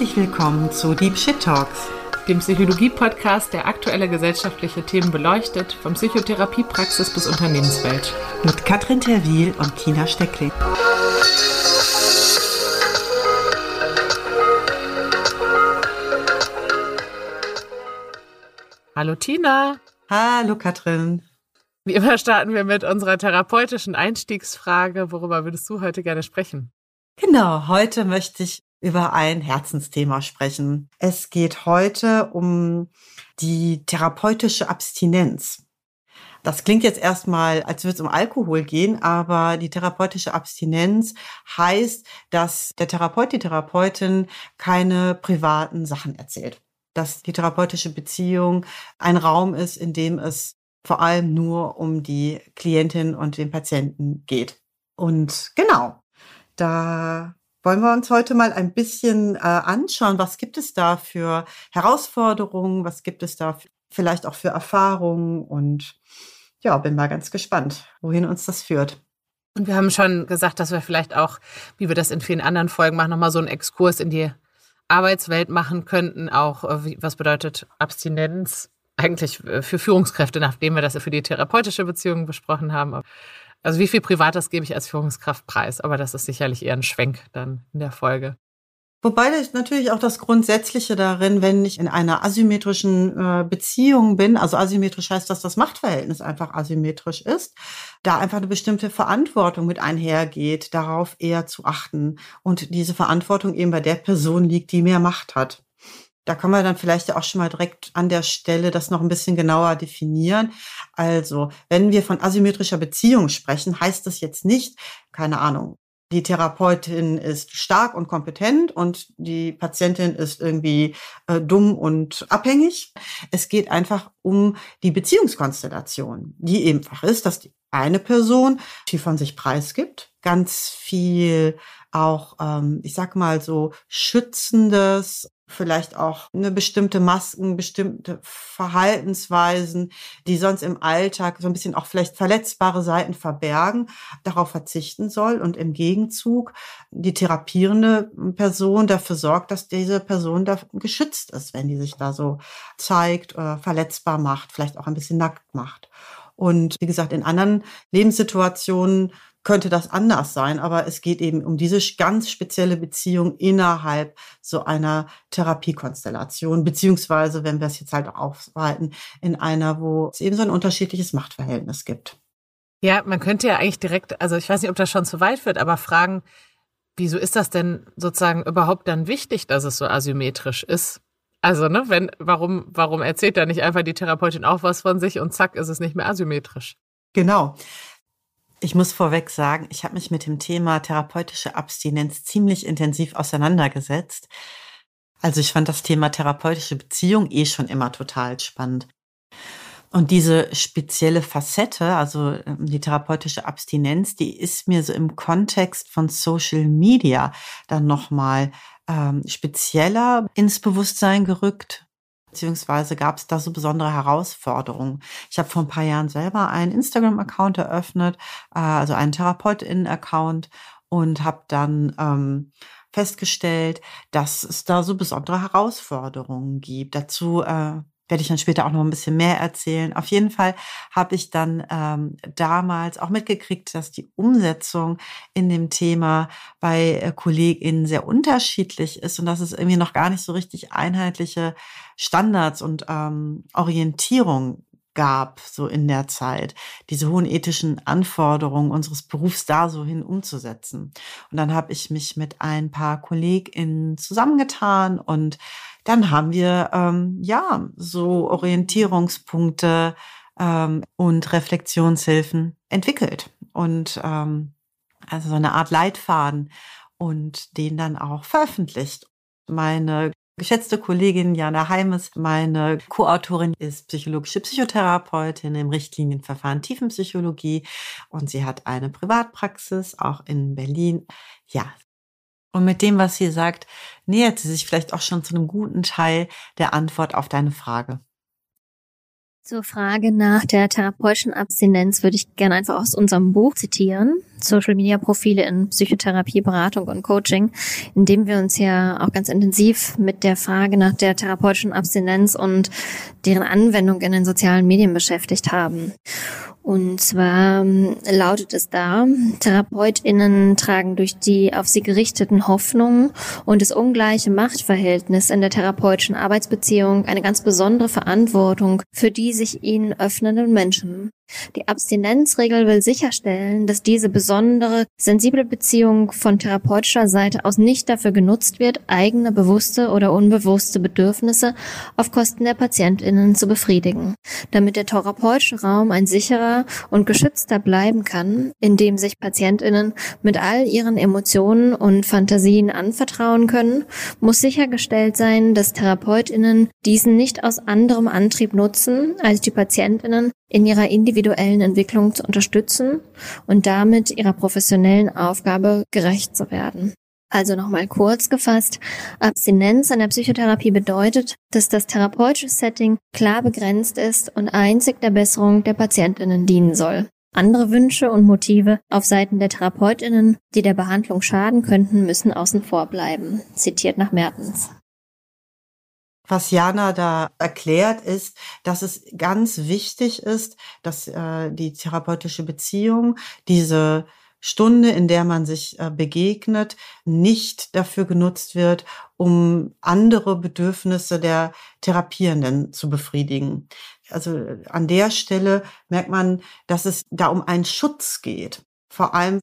Herzlich willkommen zu Deep Shit Talks, dem Psychologie-Podcast, der aktuelle gesellschaftliche Themen beleuchtet, von Psychotherapiepraxis bis Unternehmenswelt. Mit Katrin Terwil und Tina Steckling. Hallo Tina. Hallo Katrin. Wie immer starten wir mit unserer therapeutischen Einstiegsfrage. Worüber würdest du heute gerne sprechen? Genau, heute möchte ich über ein Herzensthema sprechen. Es geht heute um die therapeutische Abstinenz. Das klingt jetzt erstmal, als würde es um Alkohol gehen, aber die therapeutische Abstinenz heißt, dass der Therapeut, die Therapeutin keine privaten Sachen erzählt. Dass die therapeutische Beziehung ein Raum ist, in dem es vor allem nur um die Klientin und den Patienten geht. Und genau, da wollen wir uns heute mal ein bisschen äh, anschauen, was gibt es da für Herausforderungen, was gibt es da vielleicht auch für Erfahrungen und ja, bin mal ganz gespannt, wohin uns das führt. Und wir haben schon gesagt, dass wir vielleicht auch, wie wir das in vielen anderen Folgen machen, nochmal so einen Exkurs in die Arbeitswelt machen könnten. Auch, äh, was bedeutet Abstinenz eigentlich äh, für Führungskräfte, nachdem wir das für die therapeutische Beziehung besprochen haben. Also wie viel Privates gebe ich als Führungskraft preis? Aber das ist sicherlich eher ein Schwenk dann in der Folge. Wobei das natürlich auch das Grundsätzliche darin, wenn ich in einer asymmetrischen äh, Beziehung bin, also asymmetrisch heißt, dass das Machtverhältnis einfach asymmetrisch ist, da einfach eine bestimmte Verantwortung mit einhergeht, darauf eher zu achten und diese Verantwortung eben bei der Person liegt, die mehr Macht hat. Da kann man dann vielleicht auch schon mal direkt an der Stelle das noch ein bisschen genauer definieren. Also, wenn wir von asymmetrischer Beziehung sprechen, heißt das jetzt nicht, keine Ahnung, die Therapeutin ist stark und kompetent und die Patientin ist irgendwie äh, dumm und abhängig. Es geht einfach um die Beziehungskonstellation, die ebenfach ist, dass die eine Person, die von sich preisgibt, ganz viel auch, ähm, ich sag mal so, schützendes, vielleicht auch eine bestimmte Masken, bestimmte Verhaltensweisen, die sonst im Alltag so ein bisschen auch vielleicht verletzbare Seiten verbergen, darauf verzichten soll und im Gegenzug die therapierende Person dafür sorgt, dass diese Person da geschützt ist, wenn die sich da so zeigt, äh, verletzbar macht, vielleicht auch ein bisschen nackt macht. Und wie gesagt, in anderen Lebenssituationen könnte das anders sein, aber es geht eben um diese ganz spezielle Beziehung innerhalb so einer Therapiekonstellation, beziehungsweise, wenn wir es jetzt halt aufweiten, in einer, wo es eben so ein unterschiedliches Machtverhältnis gibt. Ja, man könnte ja eigentlich direkt, also ich weiß nicht, ob das schon zu weit wird, aber fragen, wieso ist das denn sozusagen überhaupt dann wichtig, dass es so asymmetrisch ist? Also, ne, wenn, warum, warum erzählt da nicht einfach die Therapeutin auch was von sich und zack, ist es nicht mehr asymmetrisch? Genau. Ich muss vorweg sagen, ich habe mich mit dem Thema therapeutische Abstinenz ziemlich intensiv auseinandergesetzt. Also ich fand das Thema therapeutische Beziehung eh schon immer total spannend. Und diese spezielle Facette, also ähm, die therapeutische Abstinenz, die ist mir so im Kontext von Social Media dann nochmal ähm, spezieller ins Bewusstsein gerückt beziehungsweise gab es da so besondere Herausforderungen. Ich habe vor ein paar Jahren selber einen Instagram-Account eröffnet, äh, also einen Therapeutinnen-Account und habe dann ähm, festgestellt, dass es da so besondere Herausforderungen gibt. Dazu äh, werde ich dann später auch noch ein bisschen mehr erzählen. Auf jeden Fall habe ich dann ähm, damals auch mitgekriegt, dass die Umsetzung in dem Thema bei äh, KollegInnen sehr unterschiedlich ist und dass es irgendwie noch gar nicht so richtig einheitliche Standards und ähm, Orientierung gab, so in der Zeit, diese hohen ethischen Anforderungen unseres Berufs da so hin umzusetzen. Und dann habe ich mich mit ein paar KollegInnen zusammengetan und dann haben wir ähm, ja so Orientierungspunkte ähm, und Reflexionshilfen entwickelt und ähm, also so eine Art Leitfaden und den dann auch veröffentlicht. Meine geschätzte Kollegin Jana Heimes, meine Co-Autorin, ist psychologische Psychotherapeutin im Richtlinienverfahren Tiefenpsychologie und sie hat eine Privatpraxis auch in Berlin. Ja, und mit dem, was sie sagt, nähert sie sich vielleicht auch schon zu einem guten Teil der Antwort auf deine Frage. Zur Frage nach der therapeutischen Abstinenz würde ich gerne einfach aus unserem Buch zitieren. Social Media Profile in Psychotherapie, Beratung und Coaching, in dem wir uns ja auch ganz intensiv mit der Frage nach der therapeutischen Abstinenz und deren Anwendung in den sozialen Medien beschäftigt haben. Und zwar ähm, lautet es da, TherapeutInnen tragen durch die auf sie gerichteten Hoffnungen und das ungleiche Machtverhältnis in der therapeutischen Arbeitsbeziehung eine ganz besondere Verantwortung für die sich ihnen öffnenden Menschen. Die Abstinenzregel will sicherstellen, dass diese besondere, sensible Beziehung von therapeutischer Seite aus nicht dafür genutzt wird, eigene bewusste oder unbewusste Bedürfnisse auf Kosten der PatientInnen zu befriedigen. Damit der therapeutische Raum ein sicherer und geschützter bleiben kann, in dem sich PatientInnen mit all ihren Emotionen und Fantasien anvertrauen können, muss sichergestellt sein, dass TherapeutInnen diesen nicht aus anderem Antrieb nutzen, als die PatientInnen in ihrer individuellen Entwicklung zu unterstützen und damit ihrer professionellen Aufgabe gerecht zu werden. Also nochmal kurz gefasst, Abstinenz in der Psychotherapie bedeutet, dass das therapeutische Setting klar begrenzt ist und einzig der Besserung der Patientinnen dienen soll. Andere Wünsche und Motive auf Seiten der Therapeutinnen, die der Behandlung schaden könnten, müssen außen vor bleiben. Zitiert nach Mertens. Was Jana da erklärt, ist, dass es ganz wichtig ist, dass äh, die therapeutische Beziehung diese Stunde, in der man sich äh, begegnet, nicht dafür genutzt wird, um andere Bedürfnisse der Therapierenden zu befriedigen. Also an der Stelle merkt man, dass es da um einen Schutz geht. Vor allem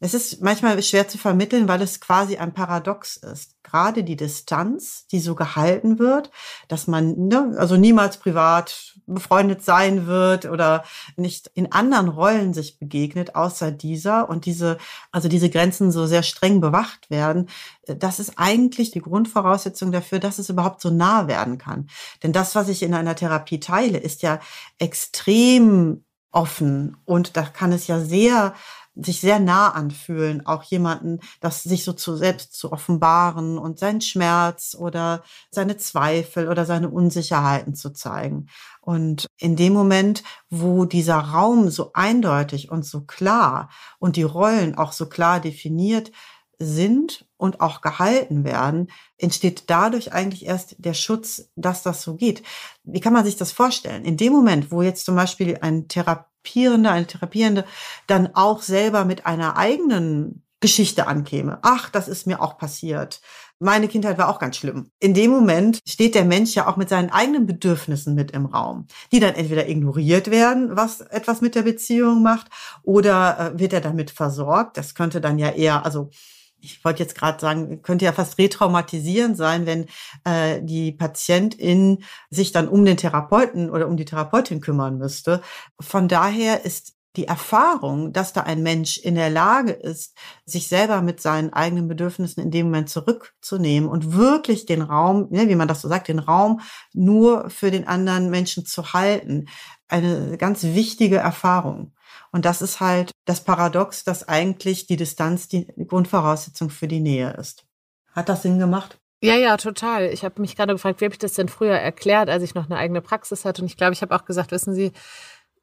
es ist manchmal schwer zu vermitteln, weil es quasi ein Paradox ist. Gerade die Distanz, die so gehalten wird, dass man ne, also niemals privat befreundet sein wird oder nicht in anderen Rollen sich begegnet, außer dieser und diese, also diese Grenzen so sehr streng bewacht werden. Das ist eigentlich die Grundvoraussetzung dafür, dass es überhaupt so nah werden kann. Denn das, was ich in einer Therapie teile, ist ja extrem offen und da kann es ja sehr sich sehr nah anfühlen, auch jemanden, das sich so zu selbst zu offenbaren und seinen Schmerz oder seine Zweifel oder seine Unsicherheiten zu zeigen. Und in dem Moment, wo dieser Raum so eindeutig und so klar und die Rollen auch so klar definiert sind und auch gehalten werden, entsteht dadurch eigentlich erst der Schutz, dass das so geht. Wie kann man sich das vorstellen? In dem Moment, wo jetzt zum Beispiel ein Therapeut Therapierende, eine Therapierende dann auch selber mit einer eigenen Geschichte ankäme. Ach, das ist mir auch passiert. Meine Kindheit war auch ganz schlimm. In dem Moment steht der Mensch ja auch mit seinen eigenen Bedürfnissen mit im Raum, die dann entweder ignoriert werden, was etwas mit der Beziehung macht, oder äh, wird er damit versorgt. Das könnte dann ja eher, also ich wollte jetzt gerade sagen, könnte ja fast retraumatisierend sein, wenn äh, die Patientin sich dann um den Therapeuten oder um die Therapeutin kümmern müsste. Von daher ist die Erfahrung, dass da ein Mensch in der Lage ist, sich selber mit seinen eigenen Bedürfnissen in dem Moment zurückzunehmen und wirklich den Raum, ne, wie man das so sagt, den Raum nur für den anderen Menschen zu halten, eine ganz wichtige Erfahrung. Und das ist halt das Paradox, dass eigentlich die Distanz die Grundvoraussetzung für die Nähe ist. Hat das Sinn gemacht? Ja, ja, total. Ich habe mich gerade gefragt, wie habe ich das denn früher erklärt, als ich noch eine eigene Praxis hatte. Und ich glaube, ich habe auch gesagt, wissen Sie,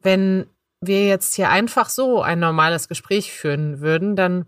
wenn wir jetzt hier einfach so ein normales Gespräch führen würden, dann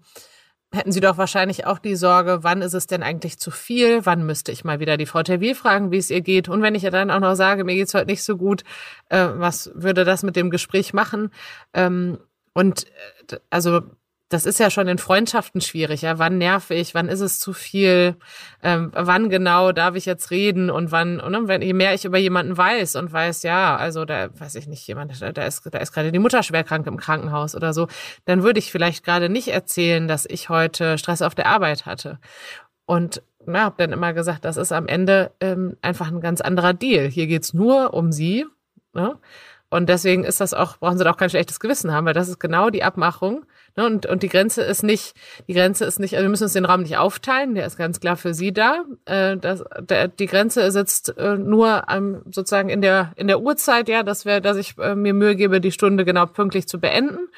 hätten Sie doch wahrscheinlich auch die Sorge, wann ist es denn eigentlich zu viel? Wann müsste ich mal wieder die Frau Terwiel fragen, wie es ihr geht? Und wenn ich dann auch noch sage, mir geht's heute nicht so gut, äh, was würde das mit dem Gespräch machen? Ähm, und äh, also das ist ja schon in Freundschaften schwierig. Ja, wann nerv ich? Wann ist es zu viel? Ähm, wann genau darf ich jetzt reden? Und wann? Und ne, wenn je mehr ich über jemanden weiß und weiß, ja, also da weiß ich nicht, jemand, da ist, da ist gerade die Mutter schwer krank im Krankenhaus oder so, dann würde ich vielleicht gerade nicht erzählen, dass ich heute Stress auf der Arbeit hatte. Und na, habe dann immer gesagt, das ist am Ende ähm, einfach ein ganz anderer Deal. Hier geht's nur um sie. Ne? Und deswegen ist das auch, brauchen sie da auch kein schlechtes Gewissen haben, weil das ist genau die Abmachung Ne, und, und die Grenze ist nicht, die Grenze ist nicht, also wir müssen uns den Raum nicht aufteilen, der ist ganz klar für Sie da. Äh, das, der, die Grenze sitzt äh, nur ähm, sozusagen in der, in der Uhrzeit, ja, dass wir, dass ich äh, mir Mühe gebe, die Stunde genau pünktlich zu beenden.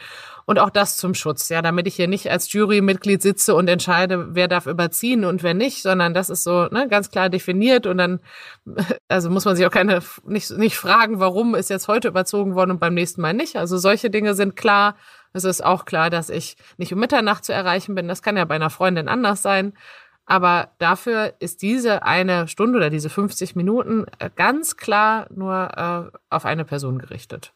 Und auch das zum Schutz, ja, damit ich hier nicht als Jurymitglied sitze und entscheide, wer darf überziehen und wer nicht, sondern das ist so ne, ganz klar definiert und dann, also muss man sich auch keine, nicht, nicht fragen, warum ist jetzt heute überzogen worden und beim nächsten Mal nicht. Also solche Dinge sind klar. Es ist auch klar, dass ich nicht um Mitternacht zu erreichen bin. Das kann ja bei einer Freundin anders sein. Aber dafür ist diese eine Stunde oder diese 50 Minuten äh, ganz klar nur äh, auf eine Person gerichtet.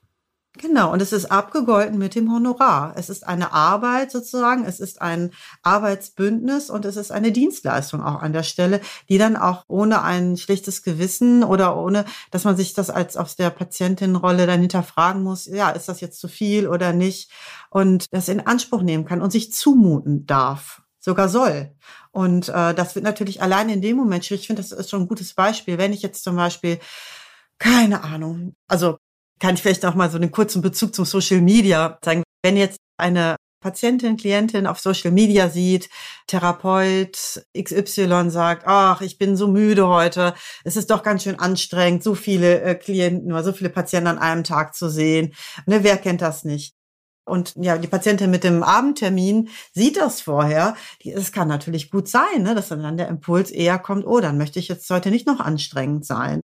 Genau, und es ist abgegolten mit dem Honorar. Es ist eine Arbeit sozusagen, es ist ein Arbeitsbündnis und es ist eine Dienstleistung auch an der Stelle, die dann auch ohne ein schlichtes Gewissen oder ohne, dass man sich das als aus der Patientinrolle dann hinterfragen muss, ja, ist das jetzt zu viel oder nicht? Und das in Anspruch nehmen kann und sich zumuten darf, sogar soll. Und äh, das wird natürlich allein in dem Moment schwierig. Ich finde, das ist schon ein gutes Beispiel. Wenn ich jetzt zum Beispiel keine Ahnung. Also kann ich vielleicht auch mal so einen kurzen Bezug zum Social Media zeigen. Wenn jetzt eine Patientin, Klientin auf Social Media sieht, Therapeut XY sagt, ach, ich bin so müde heute, es ist doch ganz schön anstrengend, so viele äh, Klienten oder so viele Patienten an einem Tag zu sehen. Ne, wer kennt das nicht? Und ja, die Patientin mit dem Abendtermin sieht das vorher. Es kann natürlich gut sein, ne, dass dann der Impuls eher kommt, oh, dann möchte ich jetzt heute nicht noch anstrengend sein.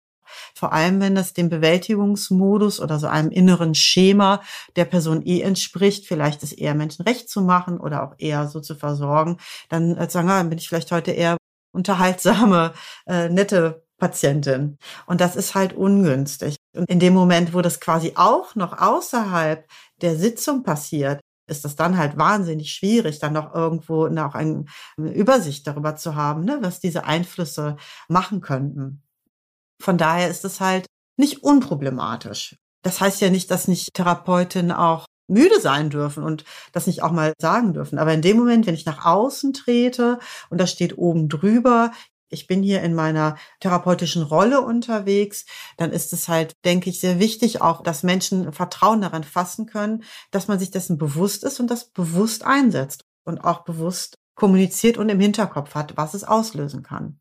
Vor allem, wenn das dem Bewältigungsmodus oder so einem inneren Schema der Person eh entspricht, vielleicht ist eher Menschen recht zu machen oder auch eher so zu versorgen, dann äh, sagen, ah, bin ich vielleicht heute eher unterhaltsame, äh, nette Patientin. Und das ist halt ungünstig. Und in dem Moment, wo das quasi auch noch außerhalb der Sitzung passiert, ist das dann halt wahnsinnig schwierig, dann noch irgendwo noch eine Übersicht darüber zu haben, ne, was diese Einflüsse machen könnten. Von daher ist es halt nicht unproblematisch. Das heißt ja nicht, dass nicht Therapeutinnen auch müde sein dürfen und das nicht auch mal sagen dürfen. Aber in dem Moment, wenn ich nach außen trete und das steht oben drüber, ich bin hier in meiner therapeutischen Rolle unterwegs, dann ist es halt, denke ich, sehr wichtig auch, dass Menschen Vertrauen daran fassen können, dass man sich dessen bewusst ist und das bewusst einsetzt und auch bewusst kommuniziert und im Hinterkopf hat, was es auslösen kann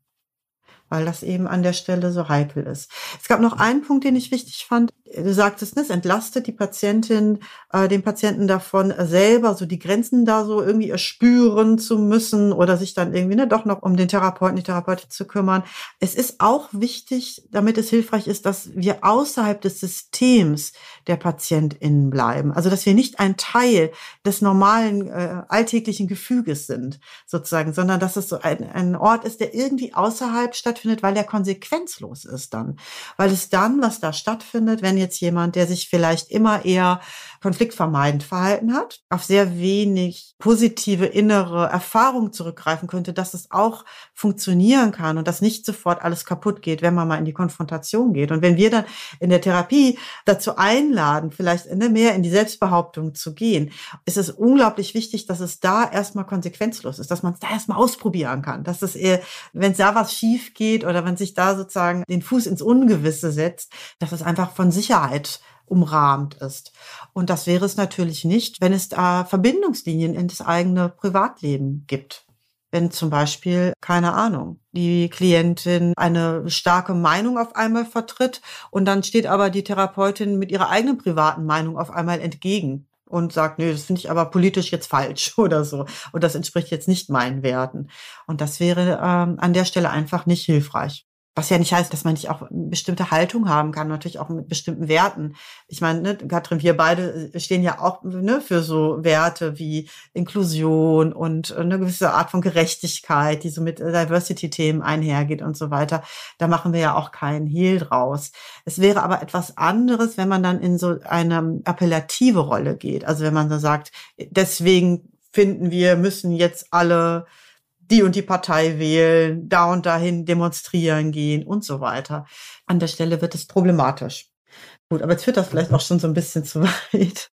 weil das eben an der Stelle so heikel ist. Es gab noch einen Punkt, den ich wichtig fand. Du sagtest, ne, es entlastet die Patientin, äh, den Patienten davon, selber so die Grenzen da so irgendwie erspüren zu müssen oder sich dann irgendwie ne, doch noch um den Therapeuten, die Therapeutin zu kümmern. Es ist auch wichtig, damit es hilfreich ist, dass wir außerhalb des Systems der PatientInnen bleiben. Also, dass wir nicht ein Teil des normalen äh, alltäglichen Gefüges sind, sozusagen, sondern dass es so ein, ein Ort ist, der irgendwie außerhalb stattfindet, weil der konsequenzlos ist dann. Weil es dann, was da stattfindet, wenn jetzt jemand, der sich vielleicht immer eher konfliktvermeidend verhalten hat, auf sehr wenig positive innere Erfahrung zurückgreifen könnte, dass es auch funktionieren kann und dass nicht sofort alles kaputt geht, wenn man mal in die Konfrontation geht. Und wenn wir dann in der Therapie dazu einladen, vielleicht mehr in die Selbstbehauptung zu gehen, ist es unglaublich wichtig, dass es da erstmal konsequenzlos ist, dass man es da erstmal ausprobieren kann, dass es, eher, wenn da was schief geht oder wenn sich da sozusagen den Fuß ins Ungewisse setzt, dass es einfach von Sicherheit umrahmt ist. Und das wäre es natürlich nicht, wenn es da Verbindungslinien in das eigene Privatleben gibt. Wenn zum Beispiel, keine Ahnung, die Klientin eine starke Meinung auf einmal vertritt und dann steht aber die Therapeutin mit ihrer eigenen privaten Meinung auf einmal entgegen und sagt, nee, das finde ich aber politisch jetzt falsch oder so. Und das entspricht jetzt nicht meinen Werten. Und das wäre ähm, an der Stelle einfach nicht hilfreich. Was ja nicht heißt, dass man nicht auch eine bestimmte Haltung haben kann, natürlich auch mit bestimmten Werten. Ich meine, ne, Katrin, wir beide äh, stehen ja auch ne, für so Werte wie Inklusion und äh, eine gewisse Art von Gerechtigkeit, die so mit Diversity-Themen einhergeht und so weiter. Da machen wir ja auch keinen Hehl draus. Es wäre aber etwas anderes, wenn man dann in so eine appellative Rolle geht. Also wenn man so sagt, deswegen finden wir, müssen jetzt alle die und die Partei wählen, da und dahin demonstrieren gehen und so weiter. An der Stelle wird es problematisch. Gut, aber jetzt führt das vielleicht auch schon so ein bisschen zu weit.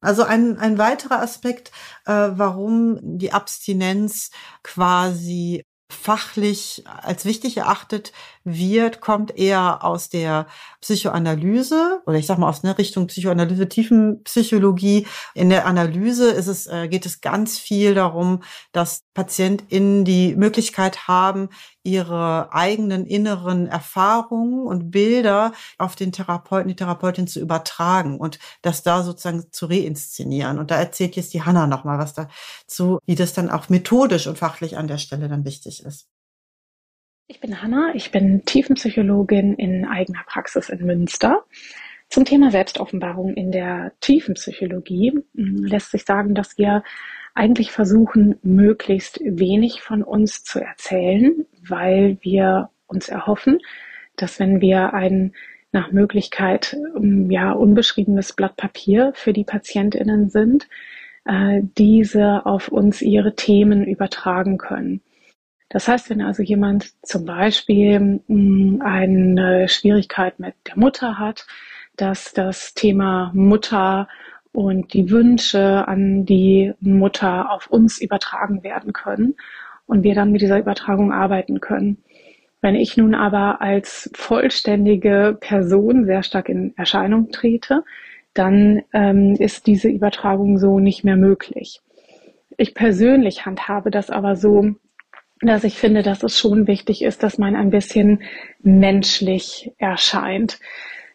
Also ein, ein weiterer Aspekt, äh, warum die Abstinenz quasi fachlich als wichtig erachtet wird, kommt eher aus der Psychoanalyse oder ich sag mal aus einer Richtung Psychoanalyse, Tiefenpsychologie. In der Analyse ist es, äh, geht es ganz viel darum, dass PatientInnen die Möglichkeit haben, ihre eigenen inneren Erfahrungen und Bilder auf den Therapeuten, die Therapeutin zu übertragen und das da sozusagen zu reinszenieren. Und da erzählt jetzt die Hanna nochmal was dazu, wie das dann auch methodisch und fachlich an der Stelle dann wichtig ist. Ich bin Hanna, ich bin Tiefenpsychologin in eigener Praxis in Münster. Zum Thema Selbstoffenbarung in der Tiefenpsychologie hm, lässt sich sagen, dass wir eigentlich versuchen, möglichst wenig von uns zu erzählen, weil wir uns erhoffen, dass wenn wir ein nach Möglichkeit hm, ja unbeschriebenes Blatt Papier für die Patientinnen sind, äh, diese auf uns ihre Themen übertragen können. Das heißt, wenn also jemand zum Beispiel hm, eine Schwierigkeit mit der Mutter hat, dass das Thema Mutter und die Wünsche an die Mutter auf uns übertragen werden können und wir dann mit dieser Übertragung arbeiten können. Wenn ich nun aber als vollständige Person sehr stark in Erscheinung trete, dann ähm, ist diese Übertragung so nicht mehr möglich. Ich persönlich handhabe das aber so, dass ich finde, dass es schon wichtig ist, dass man ein bisschen menschlich erscheint.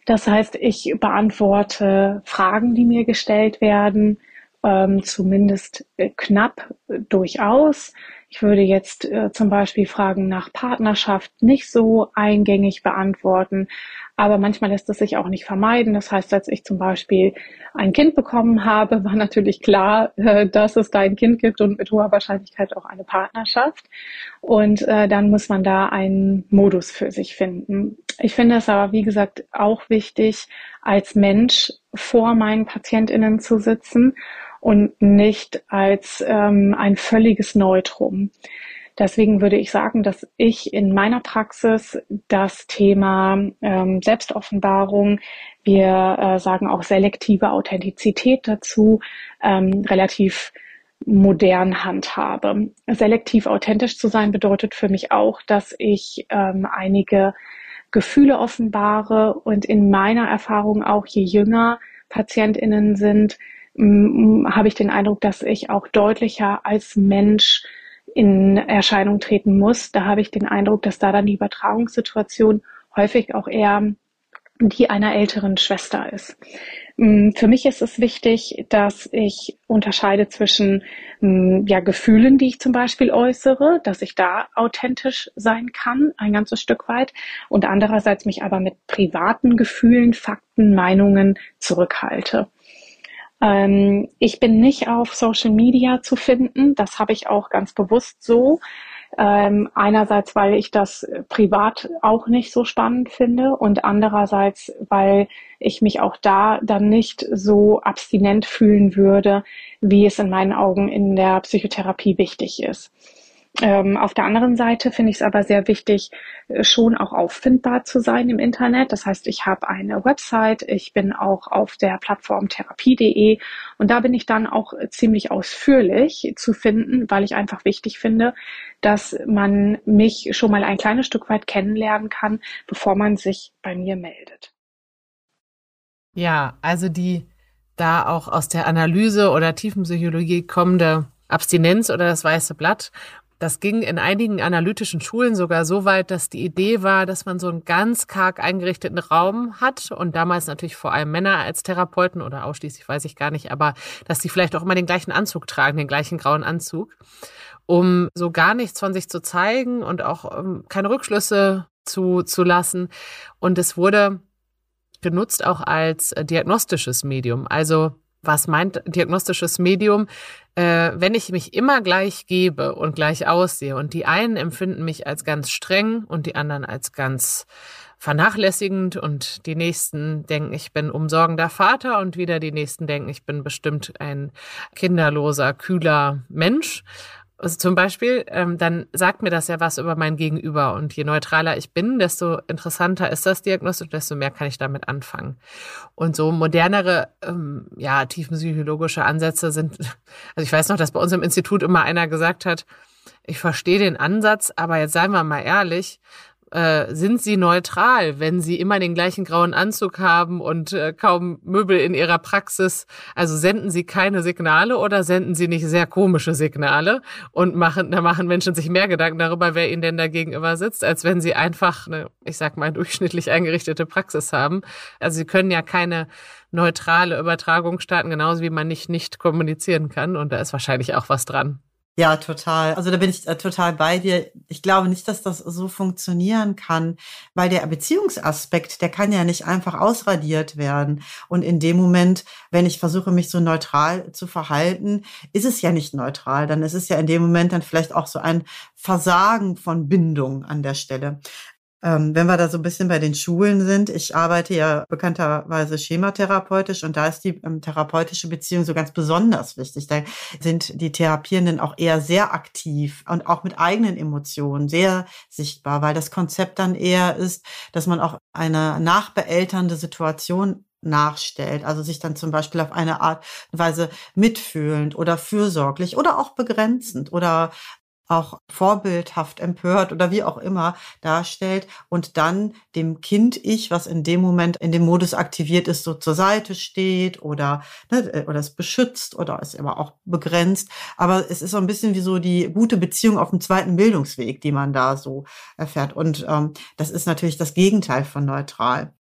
Das heißt, ich beantworte Fragen, die mir gestellt werden, ähm, zumindest äh, knapp äh, durchaus. Ich würde jetzt äh, zum Beispiel Fragen nach Partnerschaft nicht so eingängig beantworten, aber manchmal lässt es sich auch nicht vermeiden. Das heißt, als ich zum Beispiel ein Kind bekommen habe, war natürlich klar, äh, dass es da ein Kind gibt und mit hoher Wahrscheinlichkeit auch eine Partnerschaft. Und äh, dann muss man da einen Modus für sich finden. Ich finde es aber, wie gesagt, auch wichtig, als Mensch vor meinen PatientInnen zu sitzen und nicht als ähm, ein völliges Neutrum. Deswegen würde ich sagen, dass ich in meiner Praxis das Thema ähm, Selbstoffenbarung, wir äh, sagen auch selektive Authentizität dazu, ähm, relativ modern handhabe. Selektiv authentisch zu sein bedeutet für mich auch, dass ich ähm, einige Gefühle offenbare und in meiner Erfahrung auch, je jünger PatientInnen sind, habe ich den Eindruck, dass ich auch deutlicher als Mensch in Erscheinung treten muss. Da habe ich den Eindruck, dass da dann die Übertragungssituation häufig auch eher die einer älteren Schwester ist. Mm, für mich ist es wichtig, dass ich unterscheide zwischen mm, ja, Gefühlen, die ich zum Beispiel äußere, dass ich da authentisch sein kann, ein ganzes Stück weit, und andererseits mich aber mit privaten Gefühlen, Fakten, Meinungen zurückhalte. Ähm, ich bin nicht auf Social Media zu finden. Das habe ich auch ganz bewusst so. Ähm, einerseits, weil ich das privat auch nicht so spannend finde und andererseits, weil ich mich auch da dann nicht so abstinent fühlen würde, wie es in meinen Augen in der Psychotherapie wichtig ist. Ähm, auf der anderen Seite finde ich es aber sehr wichtig, äh, schon auch auffindbar zu sein im Internet. Das heißt, ich habe eine Website, ich bin auch auf der Plattform therapie.de und da bin ich dann auch ziemlich ausführlich zu finden, weil ich einfach wichtig finde, dass man mich schon mal ein kleines Stück weit kennenlernen kann, bevor man sich bei mir meldet. Ja, also die da auch aus der Analyse oder Tiefenpsychologie kommende Abstinenz oder das weiße Blatt das ging in einigen analytischen Schulen sogar so weit, dass die Idee war, dass man so einen ganz karg eingerichteten Raum hat und damals natürlich vor allem Männer als Therapeuten oder ausschließlich weiß ich gar nicht, aber dass die vielleicht auch immer den gleichen Anzug tragen, den gleichen grauen Anzug, um so gar nichts von sich zu zeigen und auch um, ähm, keine Rückschlüsse zu, zu lassen. Und es wurde genutzt auch als äh, diagnostisches Medium. Also was meint diagnostisches Medium? Äh, wenn ich mich immer gleich gebe und gleich aussehe und die einen empfinden mich als ganz streng und die anderen als ganz vernachlässigend und die nächsten denken, ich bin umsorgender Vater und wieder die nächsten denken, ich bin bestimmt ein kinderloser, kühler Mensch also zum Beispiel, ähm, dann sagt mir das ja was über mein Gegenüber. Und je neutraler ich bin, desto interessanter ist das Diagnostik, desto mehr kann ich damit anfangen. Und so modernere, ähm, ja, tiefenpsychologische Ansätze sind, also ich weiß noch, dass bei uns im Institut immer einer gesagt hat, ich verstehe den Ansatz, aber jetzt seien wir mal ehrlich, äh, sind sie neutral, wenn sie immer den gleichen grauen Anzug haben und äh, kaum Möbel in ihrer Praxis? Also senden sie keine Signale oder senden sie nicht sehr komische Signale und machen, da machen Menschen sich mehr Gedanken darüber, wer ihnen denn da gegenüber sitzt, als wenn sie einfach eine, ich sag mal, durchschnittlich eingerichtete Praxis haben. Also sie können ja keine neutrale Übertragung starten, genauso wie man nicht nicht kommunizieren kann. Und da ist wahrscheinlich auch was dran. Ja, total. Also da bin ich äh, total bei dir. Ich glaube nicht, dass das so funktionieren kann, weil der Beziehungsaspekt, der kann ja nicht einfach ausradiert werden. Und in dem Moment, wenn ich versuche, mich so neutral zu verhalten, ist es ja nicht neutral. Dann ist es ja in dem Moment dann vielleicht auch so ein Versagen von Bindung an der Stelle. Ähm, wenn wir da so ein bisschen bei den Schulen sind, ich arbeite ja bekannterweise schematherapeutisch und da ist die ähm, therapeutische Beziehung so ganz besonders wichtig. Da sind die Therapierenden auch eher sehr aktiv und auch mit eigenen Emotionen sehr sichtbar, weil das Konzept dann eher ist, dass man auch eine nachbeelternde Situation nachstellt, also sich dann zum Beispiel auf eine Art und Weise mitfühlend oder fürsorglich oder auch begrenzend oder auch vorbildhaft empört oder wie auch immer darstellt und dann dem Kind ich, was in dem Moment in dem Modus aktiviert ist, so zur Seite steht oder ne, oder es beschützt oder es aber auch begrenzt. Aber es ist so ein bisschen wie so die gute Beziehung auf dem zweiten Bildungsweg, die man da so erfährt. Und ähm, das ist natürlich das Gegenteil von neutral.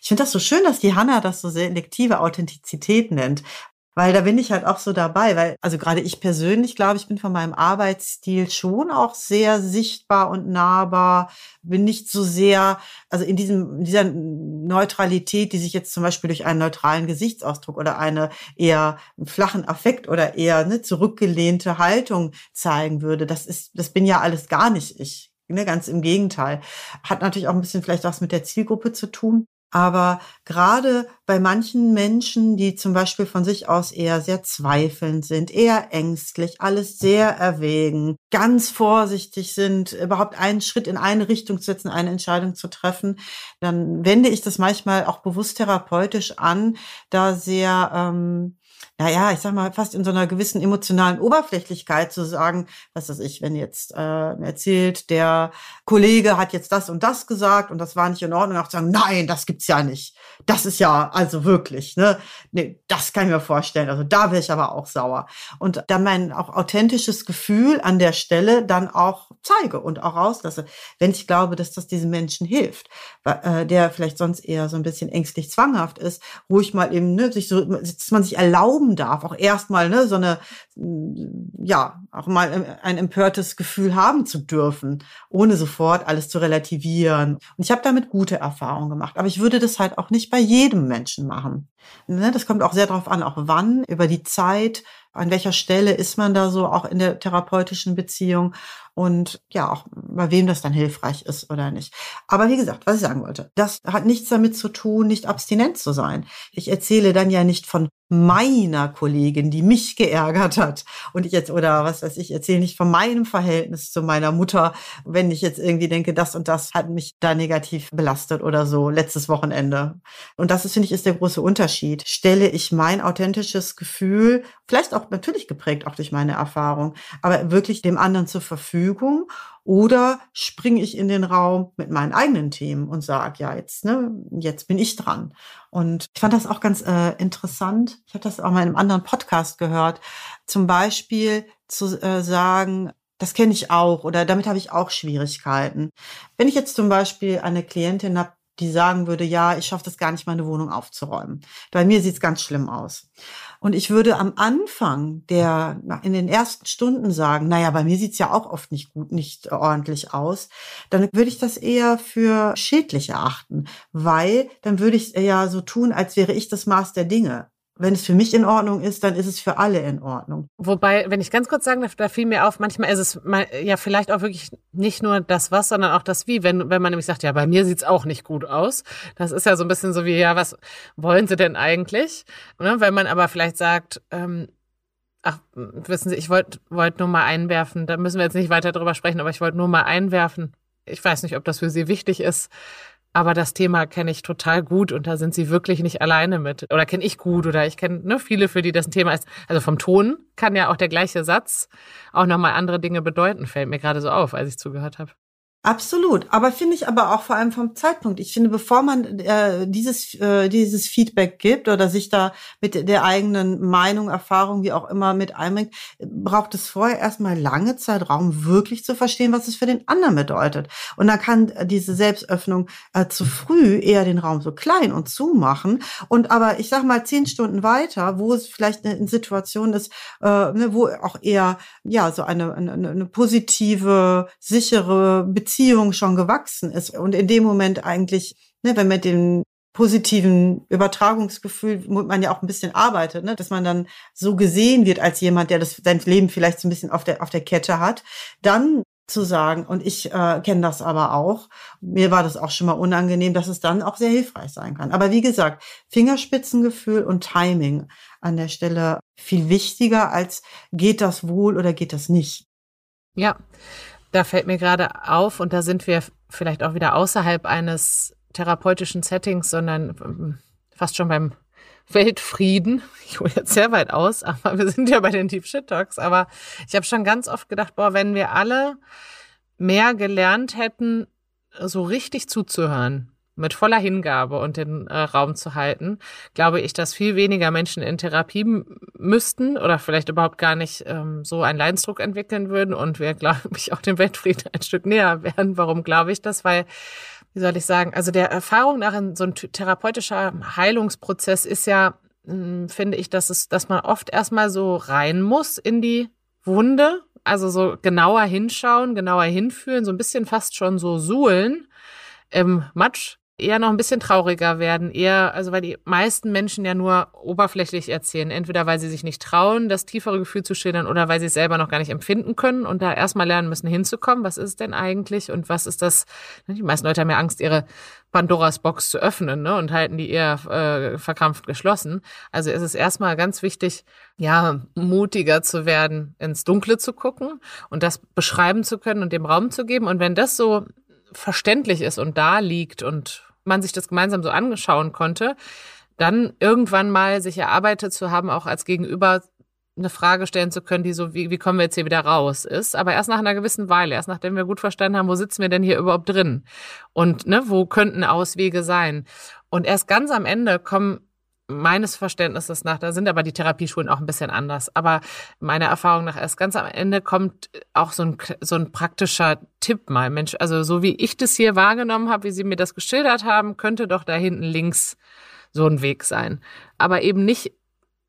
Ich finde das so schön, dass die Hanna das so selektive Authentizität nennt, weil da bin ich halt auch so dabei, weil, also gerade ich persönlich glaube, ich bin von meinem Arbeitsstil schon auch sehr sichtbar und nahbar, bin nicht so sehr, also in diesem, in dieser Neutralität, die sich jetzt zum Beispiel durch einen neutralen Gesichtsausdruck oder eine eher flachen Affekt oder eher ne, zurückgelehnte Haltung zeigen würde. Das ist, das bin ja alles gar nicht ich. Ne, ganz im Gegenteil. Hat natürlich auch ein bisschen vielleicht was mit der Zielgruppe zu tun. Aber gerade bei manchen Menschen, die zum Beispiel von sich aus eher sehr zweifelnd sind, eher ängstlich, alles sehr erwägen, ganz vorsichtig sind, überhaupt einen Schritt in eine Richtung zu setzen, eine Entscheidung zu treffen, dann wende ich das manchmal auch bewusst therapeutisch an, da sehr ähm, naja, ich sag mal, fast in so einer gewissen emotionalen Oberflächlichkeit zu sagen, was weiß ich, wenn jetzt äh, erzählt, der Kollege hat jetzt das und das gesagt und das war nicht in Ordnung, auch zu sagen, nein, das gibt's ja nicht. Das ist ja also wirklich, ne? Nee, das kann ich mir vorstellen. Also da wäre ich aber auch sauer. Und dann mein auch authentisches Gefühl an der Stelle dann auch zeige und auch rauslasse, wenn ich glaube, dass das diesem Menschen hilft, äh, der vielleicht sonst eher so ein bisschen ängstlich zwanghaft ist, ruhig mal eben, ne, sich so, dass man sich erlauben erlauben darf, auch erstmal ne, so eine, ja, auch mal ein empörtes Gefühl haben zu dürfen, ohne sofort alles zu relativieren. Und ich habe damit gute Erfahrungen gemacht. Aber ich würde das halt auch nicht bei jedem Menschen machen. Ne, das kommt auch sehr darauf an, auch wann, über die Zeit, an welcher Stelle ist man da so auch in der therapeutischen Beziehung und ja, auch bei wem das dann hilfreich ist oder nicht. Aber wie gesagt, was ich sagen wollte, das hat nichts damit zu tun, nicht abstinent zu sein. Ich erzähle dann ja nicht von meiner Kollegin, die mich geärgert hat. Und ich jetzt, oder was weiß ich, erzähle nicht von meinem Verhältnis zu meiner Mutter, wenn ich jetzt irgendwie denke, das und das hat mich da negativ belastet oder so, letztes Wochenende. Und das ist, finde ich, ist der große Unterschied. Stelle ich mein authentisches Gefühl, vielleicht auch natürlich geprägt auch durch meine Erfahrung, aber wirklich dem anderen zur Verfügung oder springe ich in den Raum mit meinen eigenen Themen und sage, ja, jetzt, ne, jetzt bin ich dran. Und ich fand das auch ganz äh, interessant. Ich habe das auch mal in einem anderen Podcast gehört. Zum Beispiel zu äh, sagen, das kenne ich auch oder damit habe ich auch Schwierigkeiten. Wenn ich jetzt zum Beispiel eine Klientin habe, die sagen würde, ja, ich schaffe das gar nicht, meine Wohnung aufzuräumen. Bei mir sieht's ganz schlimm aus. Und ich würde am Anfang der, in den ersten Stunden sagen, naja, bei mir sieht's ja auch oft nicht gut, nicht ordentlich aus. Dann würde ich das eher für schädlich erachten, weil dann würde ich ja so tun, als wäre ich das Maß der Dinge wenn es für mich in Ordnung ist, dann ist es für alle in Ordnung. Wobei, wenn ich ganz kurz sagen darf, da fiel mir auf, manchmal ist es mal, ja vielleicht auch wirklich nicht nur das Was, sondern auch das Wie. Wenn, wenn man nämlich sagt, ja, bei mir sieht's auch nicht gut aus. Das ist ja so ein bisschen so wie, ja, was wollen Sie denn eigentlich? Ne? Wenn man aber vielleicht sagt, ähm, ach, wissen Sie, ich wollte wollt nur mal einwerfen, da müssen wir jetzt nicht weiter drüber sprechen, aber ich wollte nur mal einwerfen. Ich weiß nicht, ob das für Sie wichtig ist aber das Thema kenne ich total gut und da sind sie wirklich nicht alleine mit. Oder kenne ich gut oder ich kenne ne, viele, für die das ein Thema ist. Also vom Ton kann ja auch der gleiche Satz auch nochmal andere Dinge bedeuten, fällt mir gerade so auf, als ich zugehört habe. Absolut, aber finde ich aber auch vor allem vom Zeitpunkt. Ich finde, bevor man äh, dieses äh, dieses Feedback gibt oder sich da mit der eigenen Meinung, Erfahrung, wie auch immer mit einbringt, braucht es vorher erstmal lange Zeit Raum, wirklich zu verstehen, was es für den anderen bedeutet. Und dann kann diese Selbstöffnung äh, zu früh eher den Raum so klein und zumachen. Und aber ich sag mal zehn Stunden weiter, wo es vielleicht eine, Situation ist, äh, ne, wo auch eher ja so eine, eine, eine positive, sichere Beziehung Beziehung schon gewachsen ist und in dem Moment eigentlich, ne, wenn man den positiven Übertragungsgefühl man ja auch ein bisschen arbeitet, ne? dass man dann so gesehen wird als jemand, der das sein Leben vielleicht so ein bisschen auf der auf der Kette hat, dann zu sagen und ich äh, kenne das aber auch. Mir war das auch schon mal unangenehm, dass es dann auch sehr hilfreich sein kann. Aber wie gesagt, Fingerspitzengefühl und Timing an der Stelle viel wichtiger als geht das wohl oder geht das nicht. Ja, da fällt mir gerade auf, und da sind wir vielleicht auch wieder außerhalb eines therapeutischen Settings, sondern ähm, fast schon beim Weltfrieden. Ich hole jetzt sehr weit aus, aber wir sind ja bei den Deep Shit Talks. Aber ich habe schon ganz oft gedacht, boah, wenn wir alle mehr gelernt hätten, so richtig zuzuhören, mit voller Hingabe und den äh, Raum zu halten, glaube ich, dass viel weniger Menschen in Therapie müssten oder vielleicht überhaupt gar nicht ähm, so einen Leidensdruck entwickeln würden und wir, glaube ich, auch dem Weltfrieden ein Stück näher werden. Warum glaube ich das? Weil, wie soll ich sagen, also der Erfahrung nach so ein therapeutischer Heilungsprozess ist ja, mh, hm, finde ich, dass es, dass man oft erstmal so rein muss in die Wunde, also so genauer hinschauen, genauer hinfühlen, so ein bisschen fast schon so suhlen im Matsch eher noch ein bisschen trauriger werden, eher, also weil die meisten Menschen ja nur oberflächlich erzählen, entweder weil sie sich nicht trauen, das tiefere Gefühl zu schildern oder weil sie es selber noch gar nicht empfinden können und da erstmal lernen müssen hinzukommen, was ist es denn eigentlich und was ist das, ne, die meisten Leute haben ja Angst, ihre Pandoras Box zu öffnen ne, und halten die eher äh, verkrampft geschlossen. Also ist es erstmal ganz wichtig, ja, mutiger zu werden, ins Dunkle zu gucken und das beschreiben zu können und dem Raum zu geben. Und wenn das so verständlich ist und da liegt und man sich das gemeinsam so angeschauen konnte, dann irgendwann mal sich erarbeitet zu haben, auch als Gegenüber eine Frage stellen zu können, die so, wie, wie kommen wir jetzt hier wieder raus ist. Aber erst nach einer gewissen Weile, erst nachdem wir gut verstanden haben, wo sitzen wir denn hier überhaupt drin? Und ne, wo könnten Auswege sein? Und erst ganz am Ende kommen meines Verständnisses nach, da sind aber die Therapieschulen auch ein bisschen anders. Aber meiner Erfahrung nach erst ganz am Ende kommt auch so ein, so ein praktischer Tipp mal. Mensch, also so wie ich das hier wahrgenommen habe, wie Sie mir das geschildert haben, könnte doch da hinten links so ein Weg sein. Aber eben nicht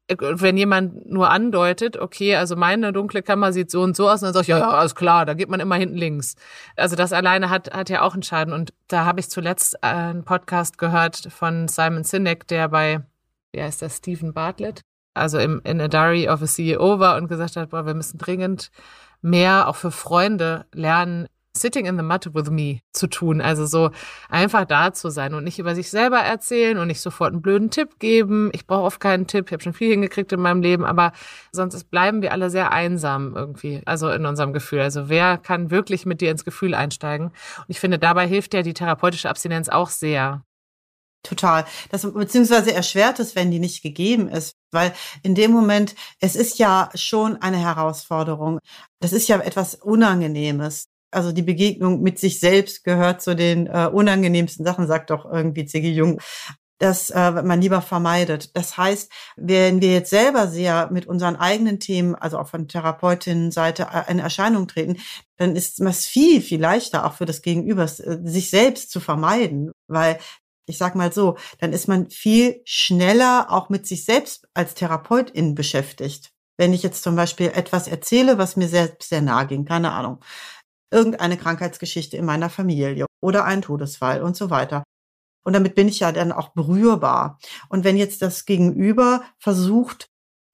wenn jemand nur andeutet, okay, also meine dunkle Kammer sieht so und so aus, dann sage ich, ja, ja, alles klar, da geht man immer hinten links. Also das alleine hat, hat ja auch einen Schaden. Und da habe ich zuletzt einen Podcast gehört von Simon Sinek, der bei wie heißt das, Stephen Bartlett, also im, in A Diary of a CEO war und gesagt hat, boah, wir müssen dringend mehr auch für Freunde lernen, Sitting in the Mud with me zu tun. Also so einfach da zu sein und nicht über sich selber erzählen und nicht sofort einen blöden Tipp geben. Ich brauche oft keinen Tipp. Ich habe schon viel hingekriegt in meinem Leben, aber sonst bleiben wir alle sehr einsam irgendwie, also in unserem Gefühl. Also wer kann wirklich mit dir ins Gefühl einsteigen? Und ich finde, dabei hilft ja die therapeutische Abstinenz auch sehr. Total. Das beziehungsweise erschwert es, wenn die nicht gegeben ist, weil in dem Moment, es ist ja schon eine Herausforderung. Das ist ja etwas Unangenehmes. Also die Begegnung mit sich selbst gehört zu den äh, unangenehmsten Sachen, sagt doch irgendwie Ziggy Jung dass äh, man lieber vermeidet. Das heißt, wenn wir jetzt selber sehr mit unseren eigenen Themen, also auch von Therapeutinnenseite, äh, in Erscheinung treten, dann ist es viel, viel leichter auch für das Gegenüber, sich selbst zu vermeiden, weil ich sag mal so, dann ist man viel schneller auch mit sich selbst als Therapeutin beschäftigt. Wenn ich jetzt zum Beispiel etwas erzähle, was mir selbst sehr nahe ging, keine Ahnung, irgendeine Krankheitsgeschichte in meiner Familie oder ein Todesfall und so weiter. Und damit bin ich ja dann auch berührbar. Und wenn jetzt das Gegenüber versucht,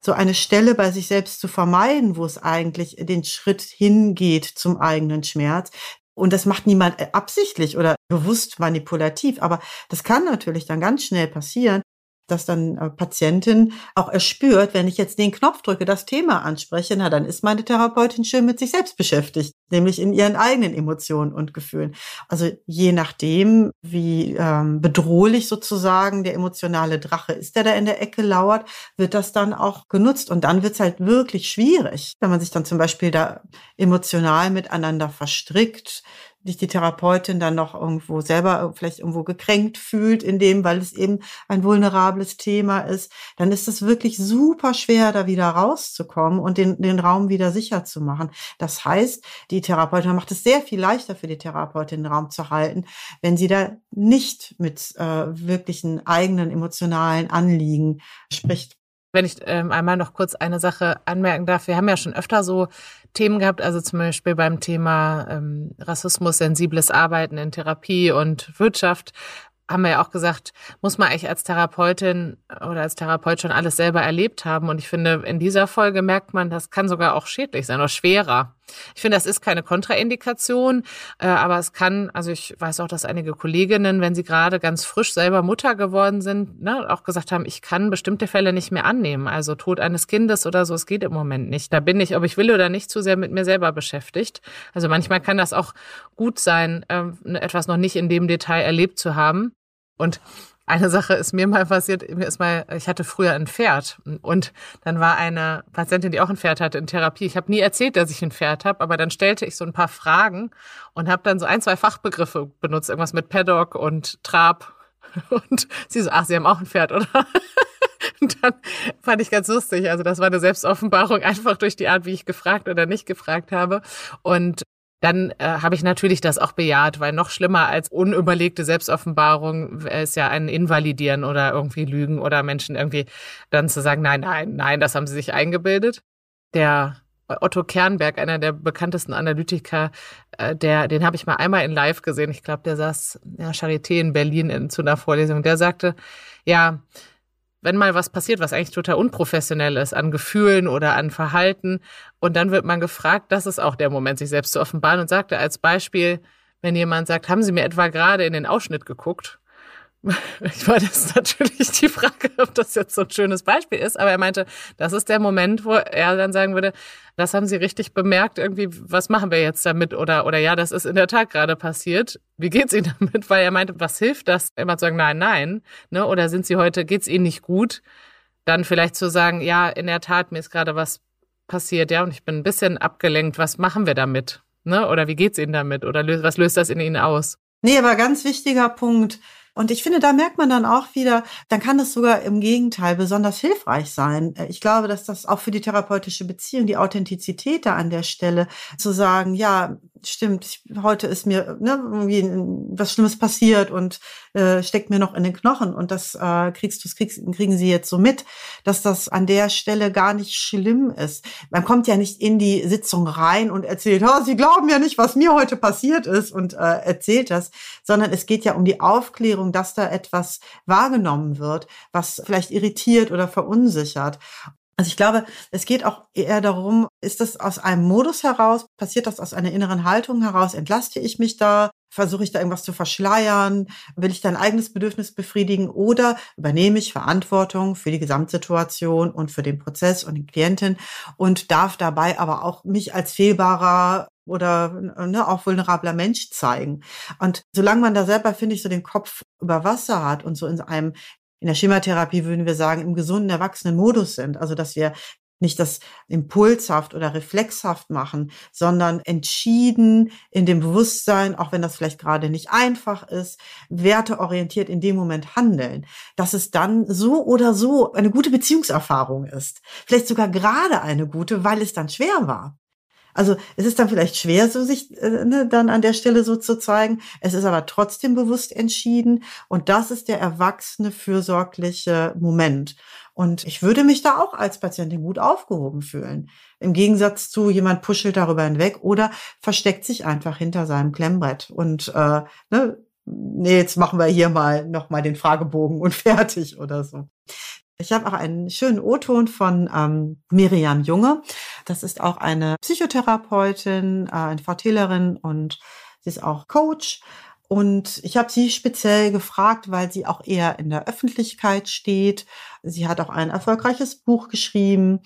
so eine Stelle bei sich selbst zu vermeiden, wo es eigentlich den Schritt hingeht zum eigenen Schmerz, und das macht niemand äh, absichtlich oder bewusst manipulativ. Aber das kann natürlich dann ganz schnell passieren, dass dann äh, Patientin auch erspürt, wenn ich jetzt den Knopf drücke, das Thema anspreche, na dann ist meine Therapeutin schön mit sich selbst beschäftigt, nämlich in ihren eigenen Emotionen und Gefühlen. Also je nachdem, wie ähm, bedrohlich sozusagen der emotionale Drache ist, der da in der Ecke lauert, wird das dann auch genutzt. Und dann wird es halt wirklich schwierig, wenn man sich dann zum Beispiel da emotional miteinander verstrickt, sich die Therapeutin dann noch irgendwo selber vielleicht irgendwo gekränkt fühlt in dem, weil es eben ein vulnerables Thema ist, dann ist es wirklich super schwer, da wieder rauszukommen und den, den Raum wieder sicher zu machen. Das heißt, die Therapeutin macht es sehr viel leichter für die Therapeutin, den Raum zu halten, wenn sie da nicht mit äh, wirklichen eigenen emotionalen Anliegen spricht. Wenn ich ähm, einmal noch kurz eine Sache anmerken darf, wir haben ja schon öfter so Themen gehabt, also zum Beispiel beim Thema ähm, Rassismus, sensibles Arbeiten in Therapie und Wirtschaft, haben wir ja auch gesagt, muss man eigentlich als Therapeutin oder als Therapeut schon alles selber erlebt haben. Und ich finde, in dieser Folge merkt man, das kann sogar auch schädlich sein oder schwerer. Ich finde, das ist keine Kontraindikation, äh, aber es kann, also ich weiß auch, dass einige Kolleginnen, wenn sie gerade ganz frisch selber Mutter geworden sind, ne, auch gesagt haben, ich kann bestimmte Fälle nicht mehr annehmen. Also Tod eines Kindes oder so, es geht im Moment nicht. Da bin ich, ob ich will oder nicht, zu sehr mit mir selber beschäftigt. Also manchmal kann das auch gut sein, äh, etwas noch nicht in dem Detail erlebt zu haben. Und eine Sache ist mir mal passiert, mir ist mal, ich hatte früher ein Pferd und dann war eine Patientin, die auch ein Pferd hatte in Therapie. Ich habe nie erzählt, dass ich ein Pferd habe, aber dann stellte ich so ein paar Fragen und habe dann so ein, zwei Fachbegriffe benutzt, irgendwas mit Paddock und Trab und sie so, ach, Sie haben auch ein Pferd, oder? Und dann fand ich ganz lustig. Also das war eine Selbstoffenbarung einfach durch die Art, wie ich gefragt oder nicht gefragt habe. Und dann äh, habe ich natürlich das auch bejaht, weil noch schlimmer als unüberlegte Selbstoffenbarung ist ja ein Invalidieren oder irgendwie Lügen oder Menschen irgendwie dann zu sagen, nein, nein, nein, das haben sie sich eingebildet. Der Otto Kernberg, einer der bekanntesten Analytiker, äh, der, den habe ich mal einmal in Live gesehen. Ich glaube, der saß ja, Charité in Berlin in, zu einer Vorlesung. Der sagte, ja, wenn mal was passiert, was eigentlich total unprofessionell ist, an Gefühlen oder an Verhalten, und dann wird man gefragt, das ist auch der Moment, sich selbst zu offenbaren und sagte als Beispiel, wenn jemand sagt, haben Sie mir etwa gerade in den Ausschnitt geguckt? Ich das ist natürlich die Frage, ob das jetzt so ein schönes Beispiel ist, aber er meinte, das ist der Moment, wo er dann sagen würde, das haben Sie richtig bemerkt, irgendwie, was machen wir jetzt damit? Oder, oder ja, das ist in der Tat gerade passiert. Wie geht's Ihnen damit? Weil er meinte, was hilft das? Immer zu sagen, nein, nein, ne? Oder sind Sie heute, geht's Ihnen nicht gut? Dann vielleicht zu sagen, ja, in der Tat, mir ist gerade was passiert, ja, und ich bin ein bisschen abgelenkt. Was machen wir damit? Ne? Oder wie geht's Ihnen damit? Oder was löst das in Ihnen aus? Nee, aber ganz wichtiger Punkt und ich finde, da merkt man dann auch wieder, dann kann das sogar im Gegenteil besonders hilfreich sein. Ich glaube, dass das auch für die therapeutische Beziehung, die Authentizität da an der Stelle, zu sagen, ja, stimmt, heute ist mir ne, irgendwie was Schlimmes passiert und äh, steckt mir noch in den Knochen und das äh, kriegst du, kriegst, kriegen sie jetzt so mit, dass das an der Stelle gar nicht schlimm ist. Man kommt ja nicht in die Sitzung rein und erzählt, oh, sie glauben ja nicht, was mir heute passiert ist und äh, erzählt das, sondern es geht ja um die Aufklärung, dass da etwas wahrgenommen wird, was vielleicht irritiert oder verunsichert. Also ich glaube, es geht auch eher darum, ist das aus einem Modus heraus, passiert das aus einer inneren Haltung heraus, entlaste ich mich da, versuche ich da irgendwas zu verschleiern, will ich da ein eigenes Bedürfnis befriedigen? Oder übernehme ich Verantwortung für die Gesamtsituation und für den Prozess und die Klientin und darf dabei aber auch mich als fehlbarer oder ne, auch vulnerabler Mensch zeigen. Und solange man da selber, finde ich, so den Kopf über Wasser hat und so in einem, in der Schematherapie würden wir sagen, im gesunden, erwachsenen Modus sind, also dass wir nicht das impulshaft oder reflexhaft machen, sondern entschieden in dem Bewusstsein, auch wenn das vielleicht gerade nicht einfach ist, werteorientiert in dem Moment handeln, dass es dann so oder so eine gute Beziehungserfahrung ist. Vielleicht sogar gerade eine gute, weil es dann schwer war. Also es ist dann vielleicht schwer, so sich äh, ne, dann an der Stelle so zu zeigen. Es ist aber trotzdem bewusst entschieden und das ist der erwachsene, fürsorgliche Moment. Und ich würde mich da auch als Patientin gut aufgehoben fühlen. Im Gegensatz zu jemand puschelt darüber hinweg oder versteckt sich einfach hinter seinem Klemmbrett und äh, ne, nee, jetzt machen wir hier mal noch mal den Fragebogen und fertig oder so. Ich habe auch einen schönen O-Ton von ähm, Miriam Junge. Das ist auch eine Psychotherapeutin, äh, eine Vertelerin und sie ist auch Coach. Und ich habe sie speziell gefragt, weil sie auch eher in der Öffentlichkeit steht. Sie hat auch ein erfolgreiches Buch geschrieben.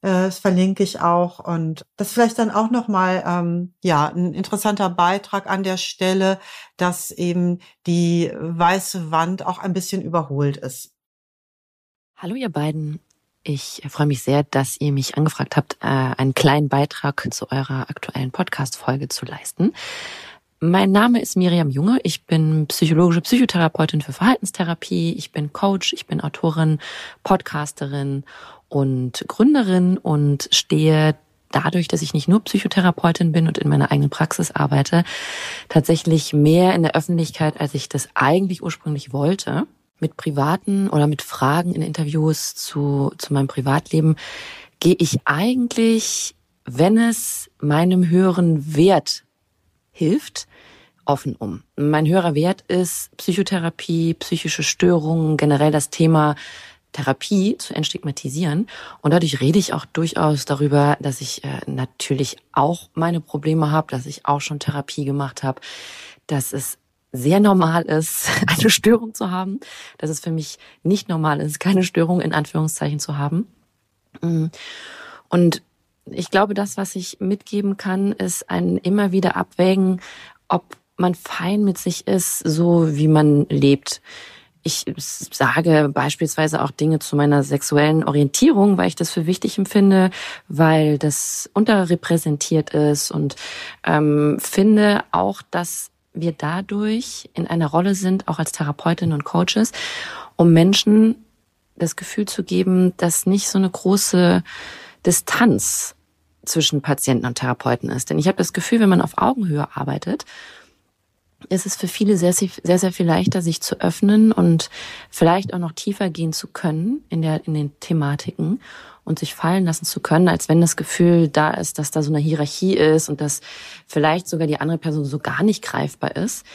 Äh, das verlinke ich auch. Und das ist vielleicht dann auch nochmal ähm, ja, ein interessanter Beitrag an der Stelle, dass eben die weiße Wand auch ein bisschen überholt ist. Hallo ihr beiden. Ich freue mich sehr, dass ihr mich angefragt habt, äh, einen kleinen Beitrag zu eurer aktuellen Podcast-Folge zu leisten. Mein Name ist Miriam Junge. Ich bin psychologische Psychotherapeutin für Verhaltenstherapie. Ich bin Coach, ich bin Autorin, Podcasterin und Gründerin und stehe dadurch, dass ich nicht nur Psychotherapeutin bin und in meiner eigenen Praxis arbeite, tatsächlich mehr in der Öffentlichkeit, als ich das eigentlich ursprünglich wollte. Mit privaten oder mit Fragen in Interviews zu, zu meinem Privatleben gehe ich eigentlich, wenn es meinem höheren Wert hilft, offen um. Mein höherer Wert ist Psychotherapie, psychische Störungen, generell das Thema Therapie zu entstigmatisieren. Und dadurch rede ich auch durchaus darüber, dass ich äh, natürlich auch meine Probleme habe, dass ich auch schon Therapie gemacht habe, dass es sehr normal ist, eine Störung zu haben, dass es für mich nicht normal ist, keine Störung in Anführungszeichen zu haben. Mm. Und ich glaube, das, was ich mitgeben kann, ist ein immer wieder abwägen, ob man fein mit sich ist, so wie man lebt. Ich sage beispielsweise auch Dinge zu meiner sexuellen Orientierung, weil ich das für wichtig empfinde, weil das unterrepräsentiert ist und ähm, finde auch, dass wir dadurch in einer Rolle sind, auch als Therapeutinnen und Coaches, um Menschen das Gefühl zu geben, dass nicht so eine große Distanz zwischen Patienten und Therapeuten ist. Denn ich habe das Gefühl, wenn man auf Augenhöhe arbeitet, ist es für viele sehr, sehr, sehr viel leichter, sich zu öffnen und vielleicht auch noch tiefer gehen zu können in, der, in den Thematiken und sich fallen lassen zu können, als wenn das Gefühl da ist, dass da so eine Hierarchie ist und dass vielleicht sogar die andere Person so gar nicht greifbar ist.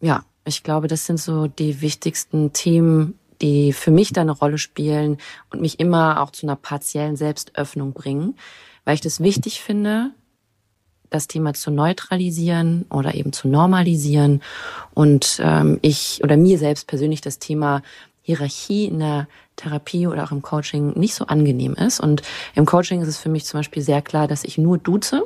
Ja, ich glaube, das sind so die wichtigsten Themen, die für mich da eine Rolle spielen und mich immer auch zu einer partiellen Selbstöffnung bringen, weil ich das wichtig finde, das Thema zu neutralisieren oder eben zu normalisieren und ähm, ich oder mir selbst persönlich das Thema Hierarchie in der Therapie oder auch im Coaching nicht so angenehm ist. Und im Coaching ist es für mich zum Beispiel sehr klar, dass ich nur duze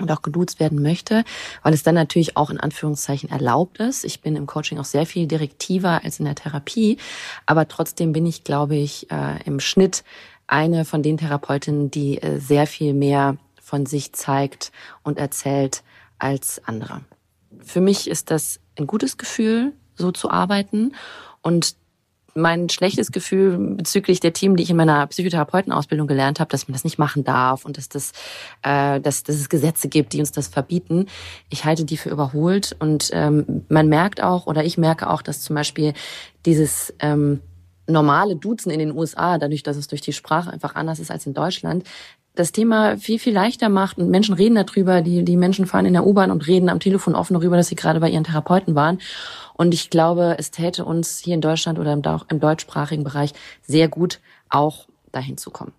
und auch geduzt werden möchte, weil es dann natürlich auch in Anführungszeichen erlaubt ist. Ich bin im Coaching auch sehr viel direktiver als in der Therapie, aber trotzdem bin ich, glaube ich, äh, im Schnitt eine von den Therapeutinnen, die äh, sehr viel mehr von sich zeigt und erzählt als andere. Für mich ist das ein gutes Gefühl, so zu arbeiten und mein schlechtes Gefühl bezüglich der Themen, die ich in meiner Psychotherapeutenausbildung gelernt habe, dass man das nicht machen darf und dass, das, äh, dass, dass es Gesetze gibt, die uns das verbieten. Ich halte die für überholt und ähm, man merkt auch oder ich merke auch, dass zum Beispiel dieses ähm, normale Duzen in den USA, dadurch, dass es durch die Sprache einfach anders ist als in Deutschland, das Thema viel, viel leichter macht und Menschen reden darüber, die, die Menschen fahren in der U-Bahn und reden am Telefon offen darüber, dass sie gerade bei ihren Therapeuten waren. Und ich glaube, es täte uns hier in Deutschland oder im, im deutschsprachigen Bereich sehr gut, auch dahin zu kommen.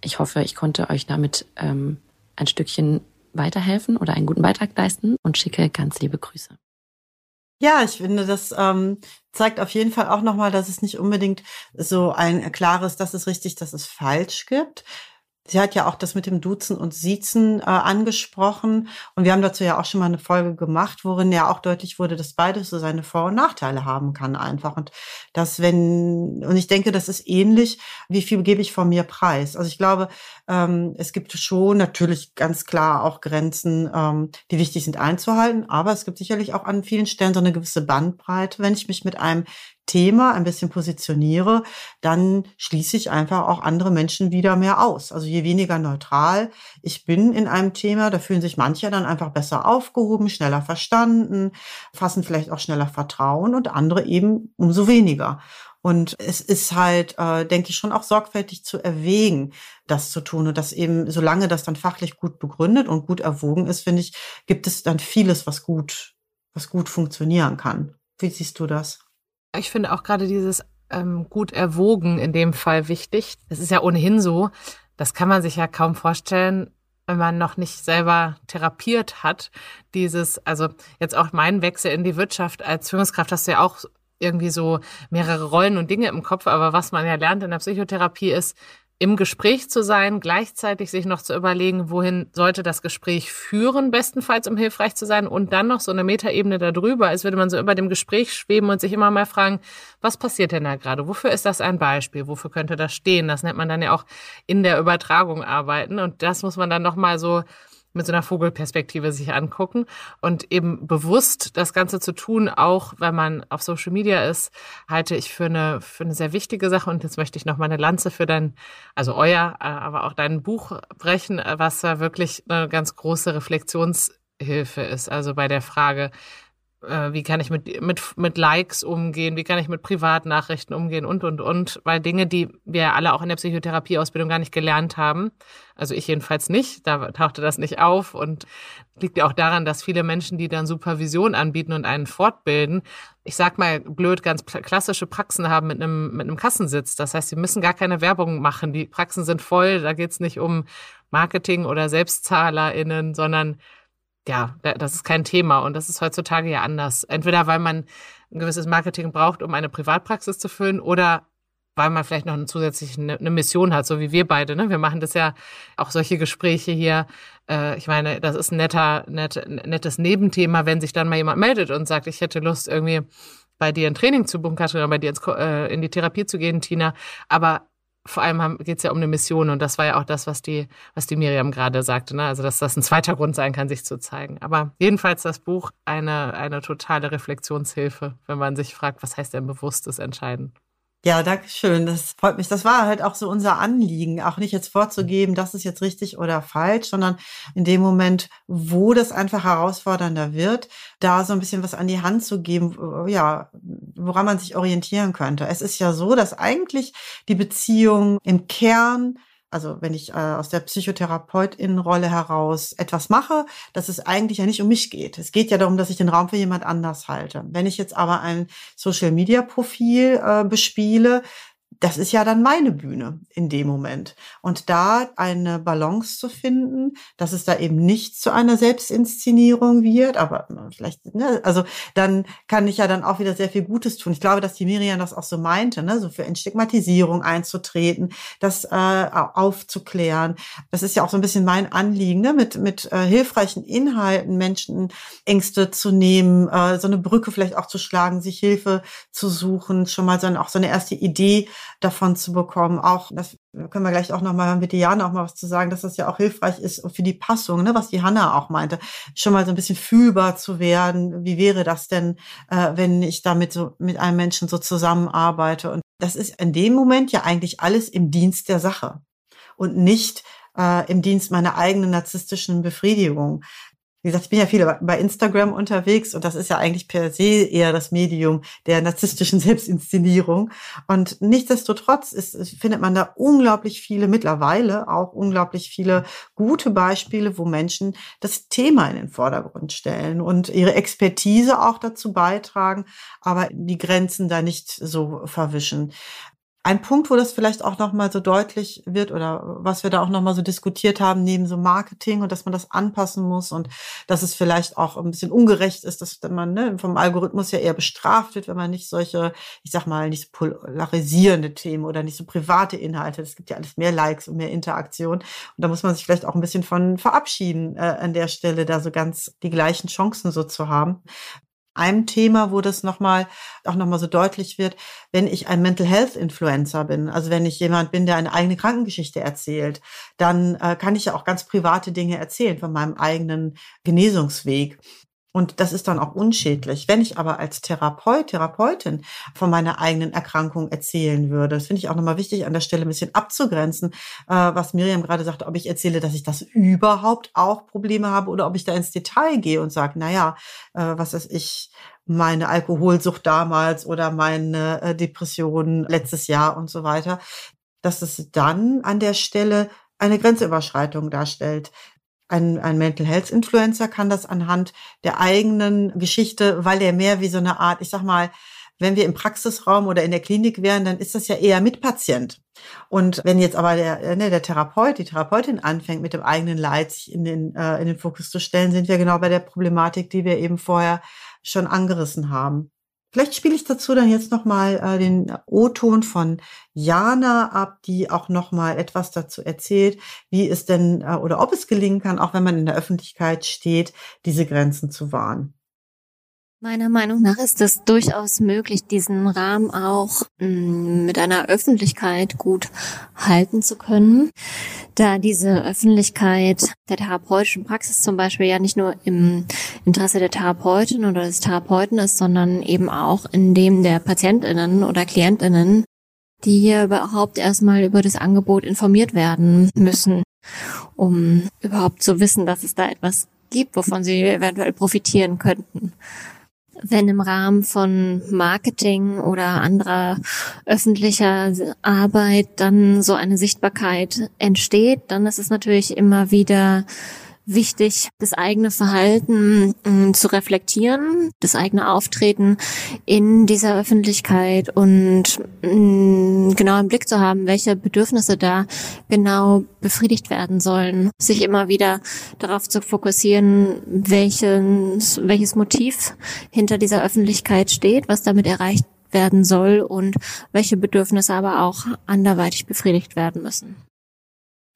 Ich hoffe, ich konnte euch damit ähm, ein Stückchen weiterhelfen oder einen guten Beitrag leisten und schicke ganz liebe Grüße. Ja, ich finde, das ähm, zeigt auf jeden Fall auch nochmal, dass es nicht unbedingt so ein klares, das ist richtig, das ist falsch gibt. Sie hat ja auch das mit dem Duzen und Siezen äh, angesprochen. Und wir haben dazu ja auch schon mal eine Folge gemacht, worin ja auch deutlich wurde, dass beides so seine Vor- und Nachteile haben kann einfach. Und das, wenn, und ich denke, das ist ähnlich, wie viel gebe ich von mir preis. Also ich glaube, ähm, es gibt schon natürlich ganz klar auch Grenzen, ähm, die wichtig sind einzuhalten. Aber es gibt sicherlich auch an vielen Stellen so eine gewisse Bandbreite. Wenn ich mich mit einem Thema ein bisschen positioniere, dann schließe ich einfach auch andere Menschen wieder mehr aus. Also je weniger neutral ich bin in einem Thema, da fühlen sich manche dann einfach besser aufgehoben, schneller verstanden, fassen vielleicht auch schneller Vertrauen und andere eben umso weniger. Und es ist halt, äh, denke ich, schon auch sorgfältig zu erwägen, das zu tun. Und das eben, solange das dann fachlich gut begründet und gut erwogen ist, finde ich, gibt es dann vieles, was gut, was gut funktionieren kann. Wie siehst du das? Ich finde auch gerade dieses ähm, gut erwogen in dem Fall wichtig. Das ist ja ohnehin so. Das kann man sich ja kaum vorstellen, wenn man noch nicht selber therapiert hat. Dieses, also jetzt auch mein Wechsel in die Wirtschaft als Führungskraft hast du ja auch irgendwie so mehrere Rollen und Dinge im Kopf. Aber was man ja lernt in der Psychotherapie ist, im Gespräch zu sein, gleichzeitig sich noch zu überlegen, wohin sollte das Gespräch führen, bestenfalls um hilfreich zu sein und dann noch so eine Metaebene darüber, als würde man so über dem Gespräch schweben und sich immer mal fragen, was passiert denn da gerade? Wofür ist das ein Beispiel? Wofür könnte das stehen? Das nennt man dann ja auch in der Übertragung arbeiten und das muss man dann noch mal so mit so einer Vogelperspektive sich angucken und eben bewusst das Ganze zu tun, auch wenn man auf Social Media ist, halte ich für eine, für eine sehr wichtige Sache. Und jetzt möchte ich noch mal eine Lanze für dein, also euer, äh, aber auch dein Buch brechen, was da wirklich eine ganz große Reflexionshilfe ist. Also bei der Frage, äh, wie kann ich mit, mit, mit Likes umgehen, wie kann ich mit Privatnachrichten umgehen und, und, und, weil Dinge, die wir alle auch in der Psychotherapieausbildung gar nicht gelernt haben, also ich jedenfalls nicht, da tauchte das nicht auf und liegt ja auch daran, dass viele Menschen, die dann Supervision anbieten und einen fortbilden, ich sag mal blöd, ganz klassische Praxen haben mit einem, mit einem Kassensitz. Das heißt, sie müssen gar keine Werbung machen. Die Praxen sind voll, da geht's nicht um Marketing oder SelbstzahlerInnen, sondern ja, das ist kein Thema und das ist heutzutage ja anders. Entweder weil man ein gewisses Marketing braucht, um eine Privatpraxis zu füllen oder weil man vielleicht noch eine zusätzliche eine Mission hat, so wie wir beide. Ne? Wir machen das ja auch solche Gespräche hier. Äh, ich meine, das ist ein netter, net, nettes Nebenthema, wenn sich dann mal jemand meldet und sagt, ich hätte Lust irgendwie bei dir ein Training zu buchen, Katrin, oder bei dir ins, äh, in die Therapie zu gehen, Tina. Aber vor allem geht es ja um eine Mission und das war ja auch das, was die, was die Miriam gerade sagte, ne? Also dass das ein zweiter Grund sein kann, sich zu zeigen. Aber jedenfalls das Buch eine, eine totale Reflexionshilfe, wenn man sich fragt, was heißt denn bewusstes Entscheiden? Ja, danke schön. Das freut mich. Das war halt auch so unser Anliegen, auch nicht jetzt vorzugeben, das ist jetzt richtig oder falsch, sondern in dem Moment, wo das einfach herausfordernder wird, da so ein bisschen was an die Hand zu geben, ja, woran man sich orientieren könnte. Es ist ja so, dass eigentlich die Beziehung im Kern also wenn ich äh, aus der Psychotherapeutinnenrolle heraus etwas mache, dass es eigentlich ja nicht um mich geht. Es geht ja darum, dass ich den Raum für jemand anders halte. Wenn ich jetzt aber ein Social-Media-Profil äh, bespiele, das ist ja dann meine Bühne in dem Moment. Und da eine Balance zu finden, dass es da eben nicht zu einer Selbstinszenierung wird, aber vielleicht, ne, also dann kann ich ja dann auch wieder sehr viel Gutes tun. Ich glaube, dass die Miriam das auch so meinte, ne, so für Entstigmatisierung einzutreten, das äh, aufzuklären. Das ist ja auch so ein bisschen mein Anliegen, ne, mit, mit äh, hilfreichen Inhalten Menschen Ängste zu nehmen, äh, so eine Brücke vielleicht auch zu schlagen, sich Hilfe zu suchen, schon mal so eine, auch so eine erste Idee davon zu bekommen. Auch, das können wir gleich auch nochmal mit Diana auch mal was zu sagen, dass das ja auch hilfreich ist für die Passung, ne, was die Hanna auch meinte, schon mal so ein bisschen fühlbar zu werden. Wie wäre das denn, äh, wenn ich damit so mit einem Menschen so zusammenarbeite? Und das ist in dem Moment ja eigentlich alles im Dienst der Sache und nicht äh, im Dienst meiner eigenen narzisstischen Befriedigung. Wie gesagt, ich bin ja viel bei Instagram unterwegs und das ist ja eigentlich per se eher das Medium der narzisstischen Selbstinszenierung. Und nichtsdestotrotz ist, findet man da unglaublich viele, mittlerweile auch unglaublich viele gute Beispiele, wo Menschen das Thema in den Vordergrund stellen und ihre Expertise auch dazu beitragen, aber die Grenzen da nicht so verwischen. Ein Punkt, wo das vielleicht auch nochmal so deutlich wird oder was wir da auch nochmal so diskutiert haben, neben so Marketing und dass man das anpassen muss und dass es vielleicht auch ein bisschen ungerecht ist, dass man ne, vom Algorithmus ja eher bestraft wird, wenn man nicht solche, ich sag mal, nicht so polarisierende Themen oder nicht so private Inhalte, es gibt ja alles mehr Likes und mehr Interaktion. Und da muss man sich vielleicht auch ein bisschen von verabschieden äh, an der Stelle, da so ganz die gleichen Chancen so zu haben einem Thema, wo das nochmal, auch nochmal so deutlich wird, wenn ich ein Mental Health Influencer bin, also wenn ich jemand bin, der eine eigene Krankengeschichte erzählt, dann äh, kann ich ja auch ganz private Dinge erzählen von meinem eigenen Genesungsweg. Und das ist dann auch unschädlich. Wenn ich aber als Therapeut, Therapeutin von meiner eigenen Erkrankung erzählen würde, das finde ich auch nochmal wichtig, an der Stelle ein bisschen abzugrenzen, äh, was Miriam gerade sagte, ob ich erzähle, dass ich das überhaupt auch Probleme habe oder ob ich da ins Detail gehe und sage, naja, äh, was ist ich, meine Alkoholsucht damals oder meine äh, Depression letztes Jahr und so weiter, dass es dann an der Stelle eine Grenzüberschreitung darstellt. Ein, ein Mental Health Influencer kann das anhand der eigenen Geschichte, weil er mehr wie so eine Art, ich sag mal, wenn wir im Praxisraum oder in der Klinik wären, dann ist das ja eher mit Patient. Und wenn jetzt aber der, ne, der Therapeut, die Therapeutin anfängt, mit dem eigenen Leid sich in den, äh, in den Fokus zu stellen, sind wir genau bei der Problematik, die wir eben vorher schon angerissen haben. Vielleicht spiele ich dazu dann jetzt nochmal äh, den O-Ton von Jana ab, die auch nochmal etwas dazu erzählt, wie es denn äh, oder ob es gelingen kann, auch wenn man in der Öffentlichkeit steht, diese Grenzen zu wahren. Meiner Meinung nach ist es durchaus möglich, diesen Rahmen auch mm, mit einer Öffentlichkeit gut halten zu können, da diese Öffentlichkeit der therapeutischen Praxis zum Beispiel ja nicht nur im Interesse der Therapeutin oder des Therapeuten ist, sondern eben auch in dem der Patientinnen oder Klientinnen, die hier überhaupt erstmal über das Angebot informiert werden müssen, um überhaupt zu wissen, dass es da etwas gibt, wovon sie eventuell profitieren könnten wenn im Rahmen von Marketing oder anderer öffentlicher Arbeit dann so eine Sichtbarkeit entsteht, dann ist es natürlich immer wieder wichtig, das eigene Verhalten äh, zu reflektieren, das eigene Auftreten in dieser Öffentlichkeit und äh, genau im Blick zu haben, welche Bedürfnisse da genau befriedigt werden sollen. Sich immer wieder darauf zu fokussieren, welches, welches Motiv hinter dieser Öffentlichkeit steht, was damit erreicht werden soll und welche Bedürfnisse aber auch anderweitig befriedigt werden müssen.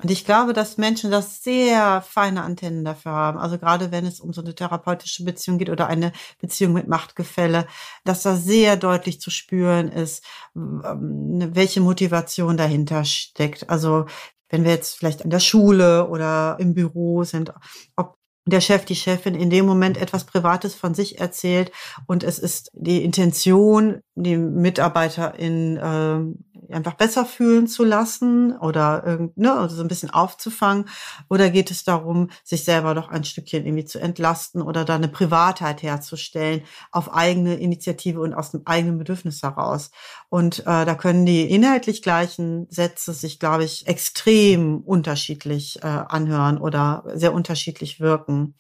Und ich glaube, dass Menschen das sehr feine Antennen dafür haben. Also gerade wenn es um so eine therapeutische Beziehung geht oder eine Beziehung mit Machtgefälle, dass da sehr deutlich zu spüren ist, ähm, welche Motivation dahinter steckt. Also wenn wir jetzt vielleicht an der Schule oder im Büro sind, ob der Chef, die Chefin in dem Moment etwas Privates von sich erzählt und es ist die Intention, die Mitarbeiterin äh, einfach besser fühlen zu lassen oder ne, also so ein bisschen aufzufangen? Oder geht es darum, sich selber doch ein Stückchen irgendwie zu entlasten oder da eine Privatheit herzustellen auf eigene Initiative und aus dem eigenen Bedürfnis heraus? Und äh, da können die inhaltlich gleichen Sätze sich, glaube ich, extrem unterschiedlich äh, anhören oder sehr unterschiedlich wirken.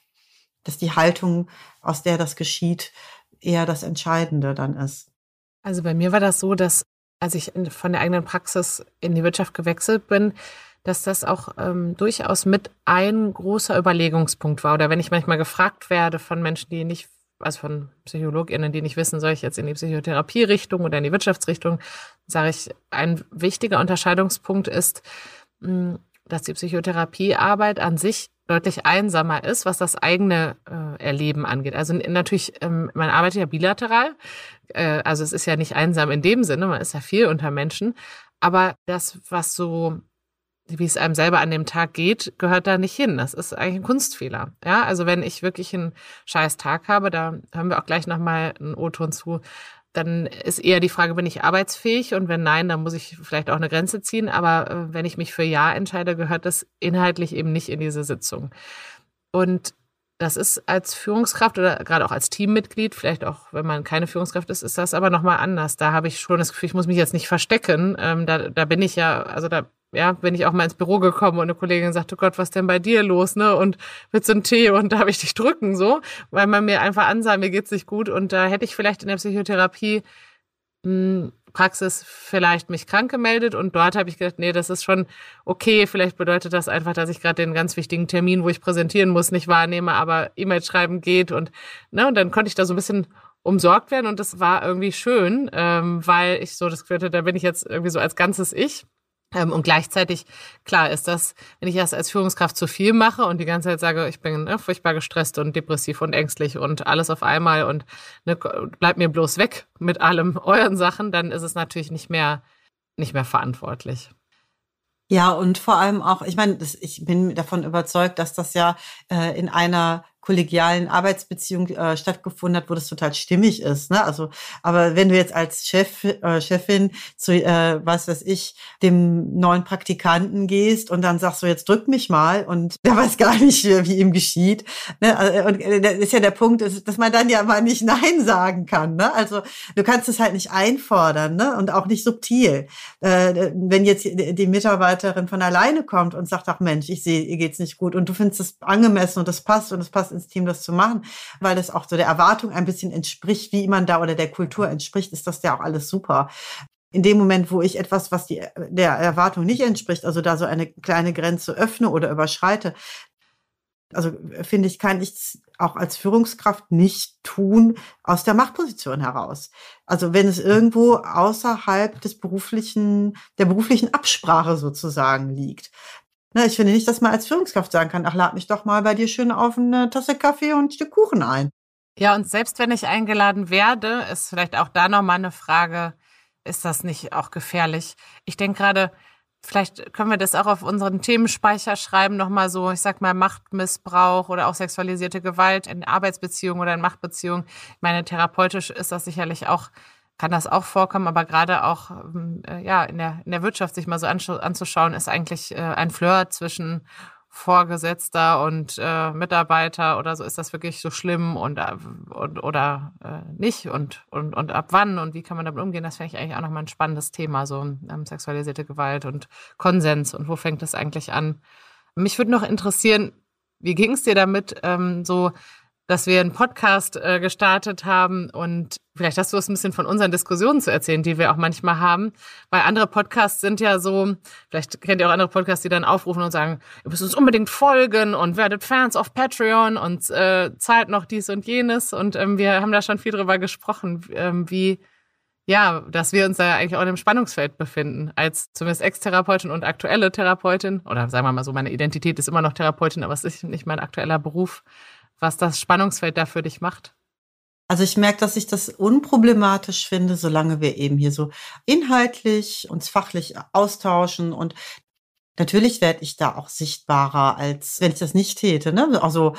Dass die Haltung, aus der das geschieht, eher das Entscheidende dann ist. Also bei mir war das so, dass als ich von der eigenen Praxis in die Wirtschaft gewechselt bin, dass das auch ähm, durchaus mit ein großer Überlegungspunkt war. Oder wenn ich manchmal gefragt werde von Menschen, die nicht, also von PsychologInnen, die nicht wissen, soll ich jetzt in die Psychotherapie-Richtung oder in die Wirtschaftsrichtung, sage ich, ein wichtiger Unterscheidungspunkt ist, hm, dass die Psychotherapiearbeit an sich deutlich einsamer ist, was das eigene äh, Erleben angeht. Also natürlich, ähm, man arbeitet ja bilateral, äh, also es ist ja nicht einsam in dem Sinne, man ist ja viel unter Menschen, aber das, was so wie es einem selber an dem Tag geht, gehört da nicht hin. Das ist eigentlich ein Kunstfehler. Ja, also wenn ich wirklich einen scheiß Tag habe, da haben wir auch gleich nochmal einen O-Ton zu, dann ist eher die Frage, bin ich arbeitsfähig? Und wenn nein, dann muss ich vielleicht auch eine Grenze ziehen. Aber äh, wenn ich mich für Ja entscheide, gehört das inhaltlich eben nicht in diese Sitzung. Und das ist als Führungskraft oder gerade auch als Teammitglied, vielleicht auch wenn man keine Führungskraft ist, ist das aber nochmal anders. Da habe ich schon das Gefühl, ich muss mich jetzt nicht verstecken. Ähm, da, da bin ich ja, also da ja, bin ich auch mal ins Büro gekommen und eine Kollegin sagte, Gott, was denn bei dir los, ne? Und willst du einen Tee und darf ich dich drücken, so? Weil man mir einfach ansah, mir geht's nicht gut und da hätte ich vielleicht in der Psychotherapie mh, hm, Praxis vielleicht mich krank gemeldet und dort habe ich gedacht, nee, das ist schon okay. Vielleicht bedeutet das einfach, dass ich gerade den ganz wichtigen Termin, wo ich präsentieren muss, nicht wahrnehme, aber E-Mail schreiben geht und ne, und dann konnte ich da so ein bisschen umsorgt werden und das war irgendwie schön, ähm, weil ich so das Gefühl hatte, da bin ich jetzt irgendwie so als ganzes Ich und gleichzeitig, klar, ist das, wenn ich das als Führungskraft zu viel mache und die ganze Zeit sage, ich bin ne, furchtbar gestresst und depressiv und ängstlich und alles auf einmal und ne, bleibt mir bloß weg mit allem euren Sachen, dann ist es natürlich nicht mehr, nicht mehr verantwortlich. Ja, und vor allem auch, ich meine, ich bin davon überzeugt, dass das ja äh, in einer kollegialen Arbeitsbeziehung äh, stattgefunden hat, wo das total stimmig ist. Ne? Also, aber wenn du jetzt als Chef, äh, Chefin zu, äh, was weiß ich, dem neuen Praktikanten gehst und dann sagst du, jetzt drück mich mal und der weiß gar nicht, wie ihm geschieht. Ne? Also, und äh, das ist ja der Punkt, dass man dann ja mal nicht Nein sagen kann. Ne? Also du kannst es halt nicht einfordern ne? und auch nicht subtil. Äh, wenn jetzt die Mitarbeiterin von alleine kommt und sagt, ach Mensch, ich sehe, ihr geht's nicht gut und du findest es angemessen und das passt und es passt ins Team, das zu machen, weil das auch so der Erwartung ein bisschen entspricht, wie man da oder der Kultur entspricht, ist das ja auch alles super. In dem Moment, wo ich etwas, was die, der Erwartung nicht entspricht, also da so eine kleine Grenze öffne oder überschreite, also finde ich, kann ich es auch als Führungskraft nicht tun aus der Machtposition heraus. Also wenn es irgendwo außerhalb des beruflichen, der beruflichen Absprache sozusagen liegt. Ne, ich finde nicht, dass man als Führungskraft sagen kann, ach, lad mich doch mal bei dir schön auf eine Tasse Kaffee und ein Stück Kuchen ein. Ja, und selbst wenn ich eingeladen werde, ist vielleicht auch da nochmal eine Frage, ist das nicht auch gefährlich? Ich denke gerade, vielleicht können wir das auch auf unseren Themenspeicher schreiben, nochmal so, ich sag mal, Machtmissbrauch oder auch sexualisierte Gewalt in Arbeitsbeziehungen oder in Machtbeziehungen. Ich meine, therapeutisch ist das sicherlich auch kann das auch vorkommen, aber gerade auch ähm, äh, ja in der in der Wirtschaft sich mal so anzuschauen, ist eigentlich äh, ein Flirt zwischen Vorgesetzter und äh, Mitarbeiter oder so ist das wirklich so schlimm und, äh, und oder äh, nicht und, und und ab wann und wie kann man damit umgehen? Das finde ich eigentlich auch nochmal ein spannendes Thema, so ähm, sexualisierte Gewalt und Konsens und wo fängt das eigentlich an? Mich würde noch interessieren, wie ging es dir damit, ähm, so dass wir einen Podcast äh, gestartet haben. Und vielleicht hast du es ein bisschen von unseren Diskussionen zu erzählen, die wir auch manchmal haben, weil andere Podcasts sind ja so, vielleicht kennt ihr auch andere Podcasts, die dann aufrufen und sagen, ihr müsst uns unbedingt folgen und werdet Fans auf Patreon und äh, zahlt noch dies und jenes. Und ähm, wir haben da schon viel drüber gesprochen, ähm, wie ja, dass wir uns da eigentlich auch in einem Spannungsfeld befinden, als zumindest Ex-Therapeutin und aktuelle Therapeutin, oder sagen wir mal so, meine Identität ist immer noch Therapeutin, aber es ist nicht mein aktueller Beruf was das Spannungsfeld da für dich macht? Also ich merke, dass ich das unproblematisch finde, solange wir eben hier so inhaltlich uns fachlich austauschen und natürlich werde ich da auch sichtbarer, als wenn ich das nicht täte. Ne? Also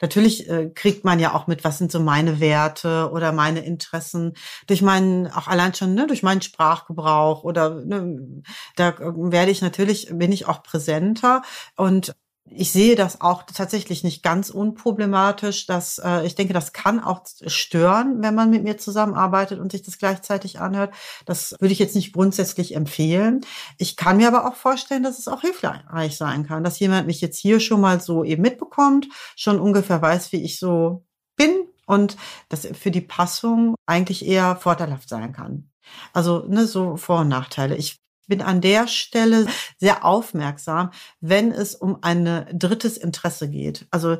natürlich äh, kriegt man ja auch mit, was sind so meine Werte oder meine Interessen durch meinen, auch allein schon ne, durch meinen Sprachgebrauch oder ne, da werde ich natürlich, bin ich auch präsenter und ich sehe das auch tatsächlich nicht ganz unproblematisch. Dass, äh, ich denke, das kann auch stören, wenn man mit mir zusammenarbeitet und sich das gleichzeitig anhört. Das würde ich jetzt nicht grundsätzlich empfehlen. Ich kann mir aber auch vorstellen, dass es auch hilfreich sein kann, dass jemand mich jetzt hier schon mal so eben mitbekommt, schon ungefähr weiß, wie ich so bin und das für die Passung eigentlich eher vorteilhaft sein kann. Also ne, so Vor- und Nachteile. Ich bin an der Stelle sehr aufmerksam, wenn es um ein drittes Interesse geht. Also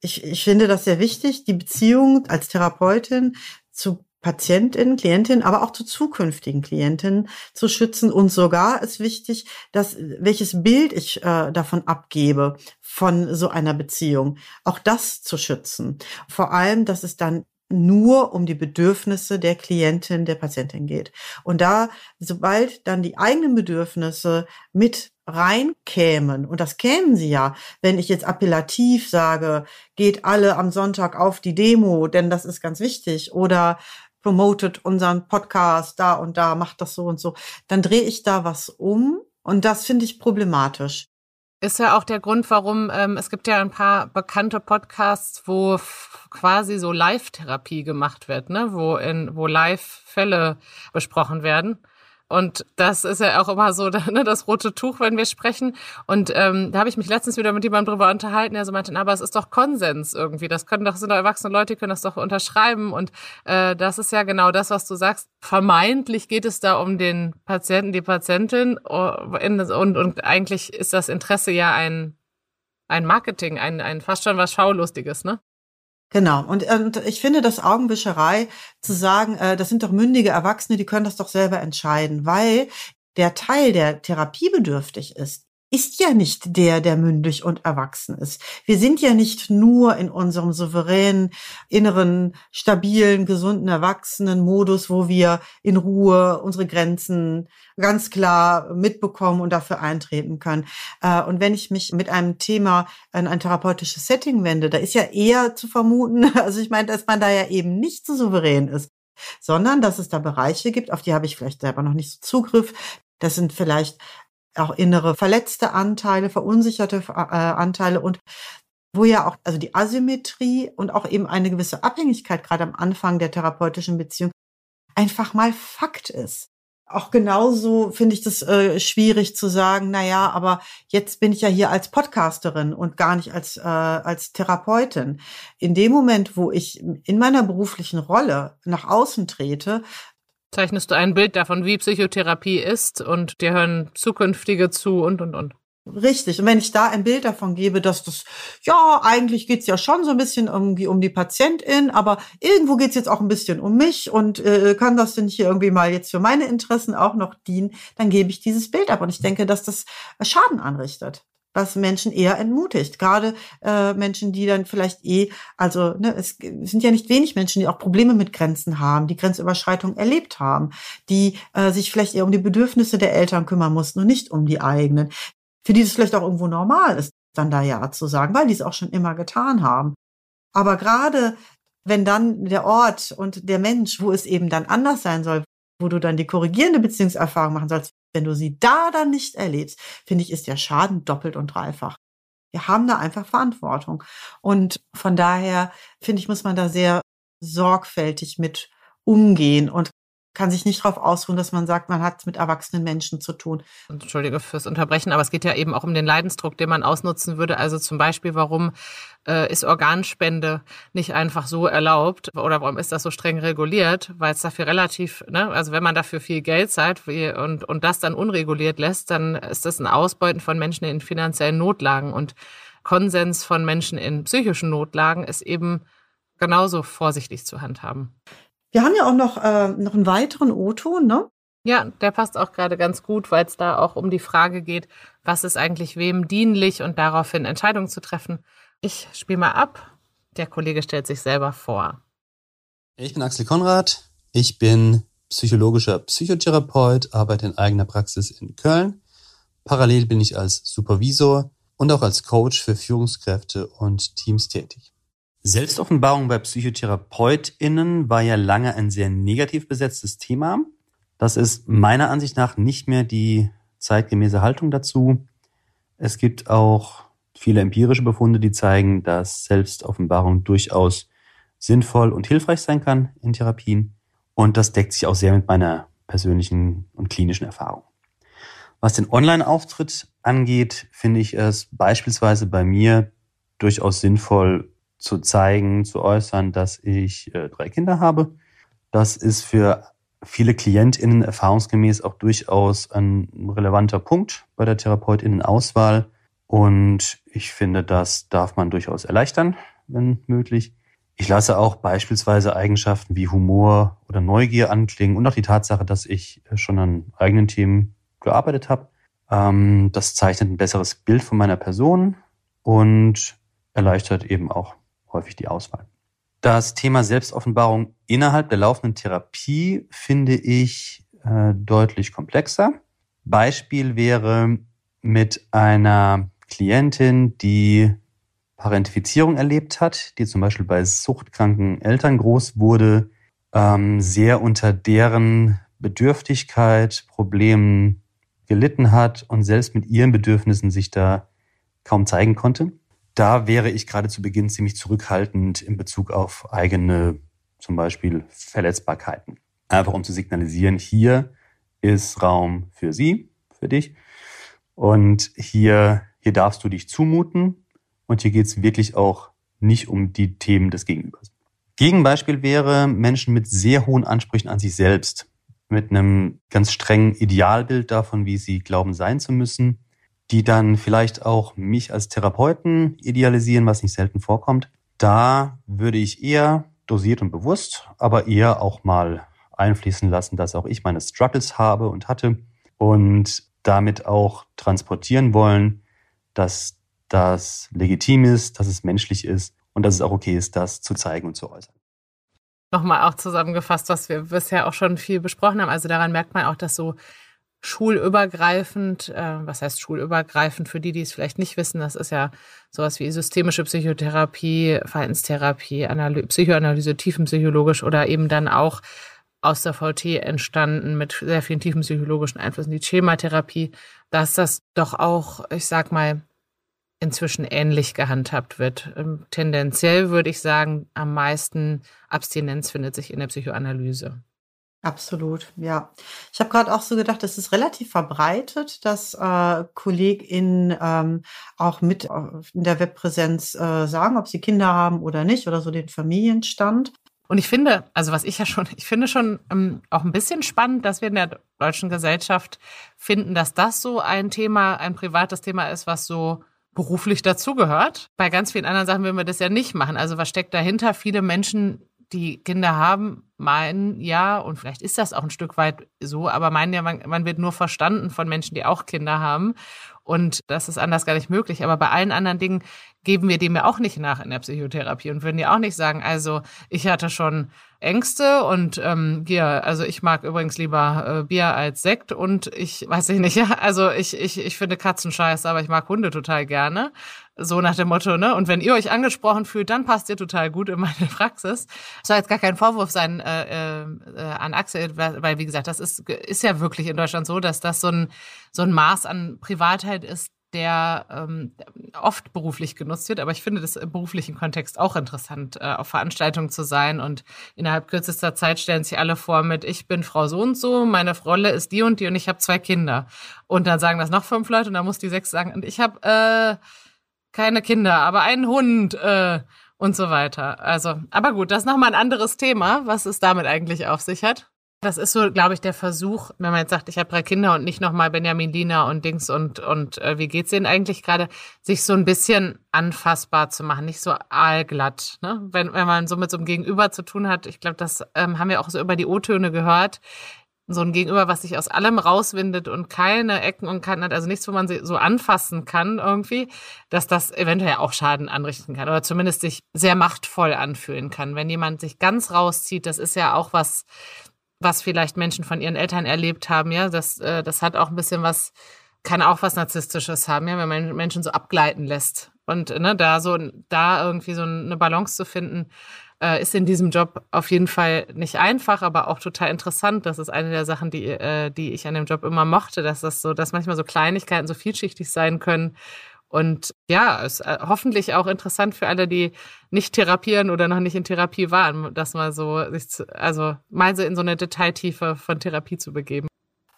ich, ich finde das sehr wichtig, die Beziehung als Therapeutin zu Patientin, Klientin, aber auch zu zukünftigen Klientinnen zu schützen. Und sogar ist wichtig, dass welches Bild ich äh, davon abgebe von so einer Beziehung, auch das zu schützen. Vor allem, dass es dann nur um die Bedürfnisse der Klientin, der Patientin geht. Und da, sobald dann die eigenen Bedürfnisse mit reinkämen, und das kämen sie ja, wenn ich jetzt appellativ sage, geht alle am Sonntag auf die Demo, denn das ist ganz wichtig, oder promotet unseren Podcast da und da, macht das so und so, dann drehe ich da was um und das finde ich problematisch. Ist ja auch der Grund, warum ähm, es gibt ja ein paar bekannte Podcasts, wo quasi so Live-Therapie gemacht wird, ne? wo in wo Live-Fälle besprochen werden. Und das ist ja auch immer so ne, das rote Tuch, wenn wir sprechen. Und ähm, da habe ich mich letztens wieder mit jemandem drüber unterhalten, der so meinte, aber es ist doch Konsens irgendwie. Das können doch, sind doch erwachsene Leute, die können das doch unterschreiben. Und äh, das ist ja genau das, was du sagst. Vermeintlich geht es da um den Patienten, die Patientin. Oh, und, und eigentlich ist das Interesse ja ein, ein Marketing, ein, ein fast schon was Schaulustiges, ne? Genau. Und, und ich finde das Augenwischerei zu sagen, äh, das sind doch mündige Erwachsene, die können das doch selber entscheiden, weil der Teil, der therapiebedürftig ist, ist ja nicht der, der mündig und erwachsen ist. Wir sind ja nicht nur in unserem souveränen, inneren, stabilen, gesunden, erwachsenen Modus, wo wir in Ruhe unsere Grenzen ganz klar mitbekommen und dafür eintreten können. Äh, und wenn ich mich mit einem Thema in ein therapeutisches Setting wende, da ist ja eher zu vermuten, also ich meine, dass man da ja eben nicht so souverän ist sondern dass es da Bereiche gibt, auf die habe ich vielleicht selber noch nicht so Zugriff. Das sind vielleicht auch innere verletzte Anteile, verunsicherte äh, Anteile und wo ja auch, also die Asymmetrie und auch eben eine gewisse Abhängigkeit gerade am Anfang der therapeutischen Beziehung einfach mal Fakt ist. Auch genauso finde ich das äh, schwierig zu sagen, na ja, aber jetzt bin ich ja hier als Podcasterin und gar nicht als, äh, als Therapeutin. In dem Moment, wo ich in meiner beruflichen Rolle nach außen trete, zeichnest du ein Bild davon, wie Psychotherapie ist und dir hören Zukünftige zu und, und, und. Richtig. Und wenn ich da ein Bild davon gebe, dass das, ja, eigentlich geht's ja schon so ein bisschen irgendwie um die Patientin, aber irgendwo geht's jetzt auch ein bisschen um mich und äh, kann das denn hier irgendwie mal jetzt für meine Interessen auch noch dienen, dann gebe ich dieses Bild ab. Und ich denke, dass das Schaden anrichtet. Was Menschen eher entmutigt. Gerade äh, Menschen, die dann vielleicht eh, also ne, es sind ja nicht wenig Menschen, die auch Probleme mit Grenzen haben, die Grenzüberschreitung erlebt haben, die äh, sich vielleicht eher um die Bedürfnisse der Eltern kümmern mussten und nicht um die eigenen. Für die es vielleicht auch irgendwo normal ist, dann da Ja zu sagen, weil die es auch schon immer getan haben. Aber gerade wenn dann der Ort und der Mensch, wo es eben dann anders sein soll, wo du dann die korrigierende Beziehungserfahrung machen sollst, wenn du sie da dann nicht erlebst, finde ich, ist der Schaden doppelt und dreifach. Wir haben da einfach Verantwortung. Und von daher, finde ich, muss man da sehr sorgfältig mit umgehen und kann sich nicht darauf ausruhen, dass man sagt, man hat mit erwachsenen Menschen zu tun. Entschuldige fürs Unterbrechen, aber es geht ja eben auch um den Leidensdruck, den man ausnutzen würde. Also zum Beispiel, warum äh, ist Organspende nicht einfach so erlaubt oder warum ist das so streng reguliert? Weil es dafür relativ, ne, also wenn man dafür viel Geld zahlt und, und das dann unreguliert lässt, dann ist das ein Ausbeuten von Menschen in finanziellen Notlagen und Konsens von Menschen in psychischen Notlagen ist eben genauso vorsichtig zu handhaben. Wir haben ja auch noch, äh, noch einen weiteren O-Ton, ne? Ja, der passt auch gerade ganz gut, weil es da auch um die Frage geht, was ist eigentlich wem dienlich und daraufhin Entscheidungen zu treffen. Ich spiele mal ab. Der Kollege stellt sich selber vor. Ich bin Axel Konrad. Ich bin psychologischer Psychotherapeut, arbeite in eigener Praxis in Köln. Parallel bin ich als Supervisor und auch als Coach für Führungskräfte und Teams tätig. Selbstoffenbarung bei PsychotherapeutInnen war ja lange ein sehr negativ besetztes Thema. Das ist meiner Ansicht nach nicht mehr die zeitgemäße Haltung dazu. Es gibt auch viele empirische Befunde, die zeigen, dass Selbstoffenbarung durchaus sinnvoll und hilfreich sein kann in Therapien. Und das deckt sich auch sehr mit meiner persönlichen und klinischen Erfahrung. Was den Online-Auftritt angeht, finde ich es beispielsweise bei mir durchaus sinnvoll, zu zeigen, zu äußern, dass ich äh, drei Kinder habe. Das ist für viele KlientInnen erfahrungsgemäß auch durchaus ein relevanter Punkt bei der TherapeutInnen-Auswahl. Und ich finde, das darf man durchaus erleichtern, wenn möglich. Ich lasse auch beispielsweise Eigenschaften wie Humor oder Neugier anklingen und auch die Tatsache, dass ich schon an eigenen Themen gearbeitet habe. Ähm, das zeichnet ein besseres Bild von meiner Person und erleichtert eben auch häufig die Auswahl. Das Thema Selbstoffenbarung innerhalb der laufenden Therapie finde ich äh, deutlich komplexer. Beispiel wäre mit einer Klientin, die Parentifizierung erlebt hat, die zum Beispiel bei suchtkranken Eltern groß wurde, ähm, sehr unter deren Bedürftigkeit, Problemen gelitten hat und selbst mit ihren Bedürfnissen sich da kaum zeigen konnte da wäre ich gerade zu Beginn ziemlich zurückhaltend in Bezug auf eigene, zum Beispiel Verletzbarkeiten. Einfach um zu signalisieren, hier ist Raum für Sie, für dich. Und hier, hier darfst du dich zumuten. Und hier geht es wirklich auch nicht um die Themen des Gegenübers. Gegenbeispiel wäre Menschen mit sehr hohen Ansprüchen an sich selbst, mit einem ganz strengen Idealbild davon, wie sie glauben sein zu müssen die dann vielleicht auch mich als Therapeuten idealisieren, was nicht selten vorkommt. Da würde ich eher dosiert und bewusst, aber eher auch mal einfließen lassen, dass auch ich meine Struggles habe und hatte und damit auch transportieren wollen, dass das legitim ist, dass es menschlich ist und dass es auch okay ist, das zu zeigen und zu äußern. Nochmal auch zusammengefasst, was wir bisher auch schon viel besprochen haben. Also daran merkt man auch, dass so schulübergreifend, äh, was heißt schulübergreifend für die, die es vielleicht nicht wissen, das ist ja sowas wie systemische Psychotherapie, Verhaltenstherapie, Analy Psychoanalyse, tiefenpsychologisch oder eben dann auch aus der VT entstanden mit sehr vielen tiefenpsychologischen Einflüssen, die Schematherapie, dass das doch auch, ich sag mal, inzwischen ähnlich gehandhabt wird. Ähm, tendenziell würde ich sagen, am meisten Abstinenz findet sich in der Psychoanalyse. Absolut, ja. Ich habe gerade auch so gedacht, es ist relativ verbreitet, dass äh, KollegInnen ähm, auch mit in der Webpräsenz äh, sagen, ob sie Kinder haben oder nicht oder so den Familienstand. Und ich finde, also was ich ja schon, ich finde schon ähm, auch ein bisschen spannend, dass wir in der deutschen Gesellschaft finden, dass das so ein Thema, ein privates Thema ist, was so beruflich dazugehört. Bei ganz vielen anderen Sachen würden wir das ja nicht machen. Also was steckt dahinter? Viele Menschen die Kinder haben, meinen ja, und vielleicht ist das auch ein Stück weit so, aber meinen ja, man, man wird nur verstanden von Menschen, die auch Kinder haben. Und das ist anders gar nicht möglich. Aber bei allen anderen Dingen geben wir dem ja auch nicht nach in der Psychotherapie und würden ja auch nicht sagen, also ich hatte schon Ängste und ähm, ja, also ich mag übrigens lieber äh, Bier als Sekt und ich weiß ich nicht, ja, also ich, ich, ich finde Katzen scheiße, aber ich mag Hunde total gerne. So nach dem Motto, ne? Und wenn ihr euch angesprochen fühlt, dann passt ihr total gut in meine Praxis. Soll jetzt gar kein Vorwurf sein äh, äh, an Axel, weil wie gesagt, das ist, ist ja wirklich in Deutschland so, dass das so ein, so ein Maß an Privatheit ist, der ähm, oft beruflich genutzt wird. Aber ich finde das im beruflichen Kontext auch interessant, äh, auf Veranstaltungen zu sein. Und innerhalb kürzester Zeit stellen sich alle vor mit, ich bin Frau so und so, meine Rolle ist die und die und ich habe zwei Kinder. Und dann sagen das noch fünf Leute und dann muss die sechs sagen, und ich habe äh, keine Kinder, aber einen Hund äh, und so weiter. Also, aber gut, das ist nochmal ein anderes Thema, was es damit eigentlich auf sich hat. Das ist so, glaube ich, der Versuch, wenn man jetzt sagt, ich habe drei Kinder und nicht nochmal Benjamin Lina und Dings und, und äh, wie geht's denen eigentlich gerade, sich so ein bisschen anfassbar zu machen, nicht so aalglatt. Ne? Wenn, wenn man so mit so einem Gegenüber zu tun hat, ich glaube, das ähm, haben wir auch so über die O-Töne gehört, so ein Gegenüber, was sich aus allem rauswindet und keine Ecken und Kanten hat, also nichts, wo man sie so anfassen kann irgendwie, dass das eventuell auch Schaden anrichten kann oder zumindest sich sehr machtvoll anfühlen kann. Wenn jemand sich ganz rauszieht, das ist ja auch was, was vielleicht Menschen von ihren Eltern erlebt haben, ja, das, äh, das hat auch ein bisschen was, kann auch was Narzisstisches haben, ja, wenn man Menschen so abgleiten lässt. Und ne, da so, da irgendwie so eine Balance zu finden, äh, ist in diesem Job auf jeden Fall nicht einfach, aber auch total interessant. Das ist eine der Sachen, die, äh, die ich an dem Job immer mochte, dass das so, dass manchmal so Kleinigkeiten so vielschichtig sein können und ja, ist äh, hoffentlich auch interessant für alle, die nicht therapieren oder noch nicht in Therapie waren, das mal so, sich also mal so in so eine Detailtiefe von Therapie zu begeben.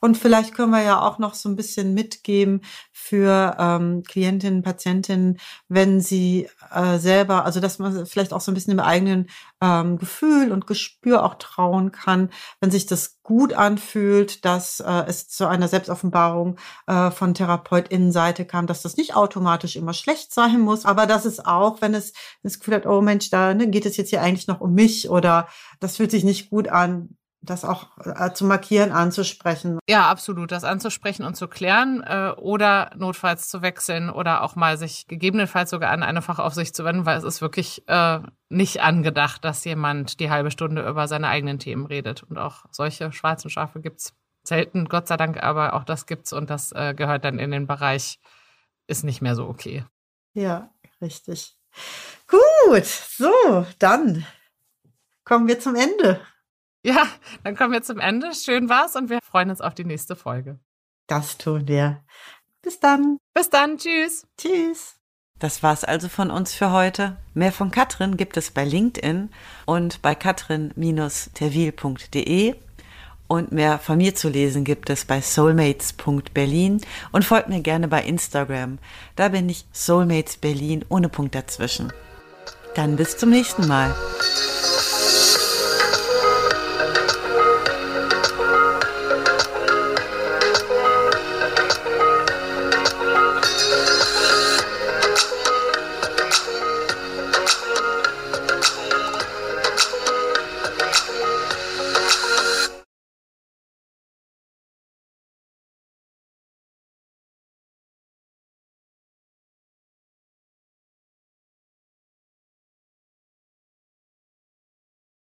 Und vielleicht können wir ja auch noch so ein bisschen mitgeben für ähm, Klientinnen, Patientinnen, wenn sie äh, selber, also dass man vielleicht auch so ein bisschen im eigenen ähm, Gefühl und Gespür auch trauen kann, wenn sich das gut anfühlt, dass äh, es zu einer Selbstoffenbarung äh, von TherapeutInnenseite kam, dass das nicht automatisch immer schlecht sein muss, aber dass es auch, wenn es das Gefühl hat, oh Mensch, da ne, geht es jetzt hier eigentlich noch um mich oder das fühlt sich nicht gut an, das auch äh, zu markieren, anzusprechen. Ja, absolut, das anzusprechen und zu klären äh, oder notfalls zu wechseln oder auch mal sich gegebenenfalls sogar an eine Fachaufsicht zu wenden, weil es ist wirklich äh, nicht angedacht, dass jemand die halbe Stunde über seine eigenen Themen redet. Und auch solche schwarzen Schafe gibt's selten, Gott sei Dank, aber auch das gibt's und das äh, gehört dann in den Bereich, ist nicht mehr so okay. Ja, richtig. Gut, so, dann kommen wir zum Ende. Ja, dann kommen wir zum Ende. Schön war's und wir freuen uns auf die nächste Folge. Das tun wir. Bis dann. Bis dann. Tschüss. Tschüss. Das war's also von uns für heute. Mehr von Katrin gibt es bei LinkedIn und bei katrin-terwil.de. Und mehr von mir zu lesen gibt es bei soulmates.berlin und folgt mir gerne bei Instagram. Da bin ich Soulmates Berlin ohne Punkt dazwischen. Dann bis zum nächsten Mal.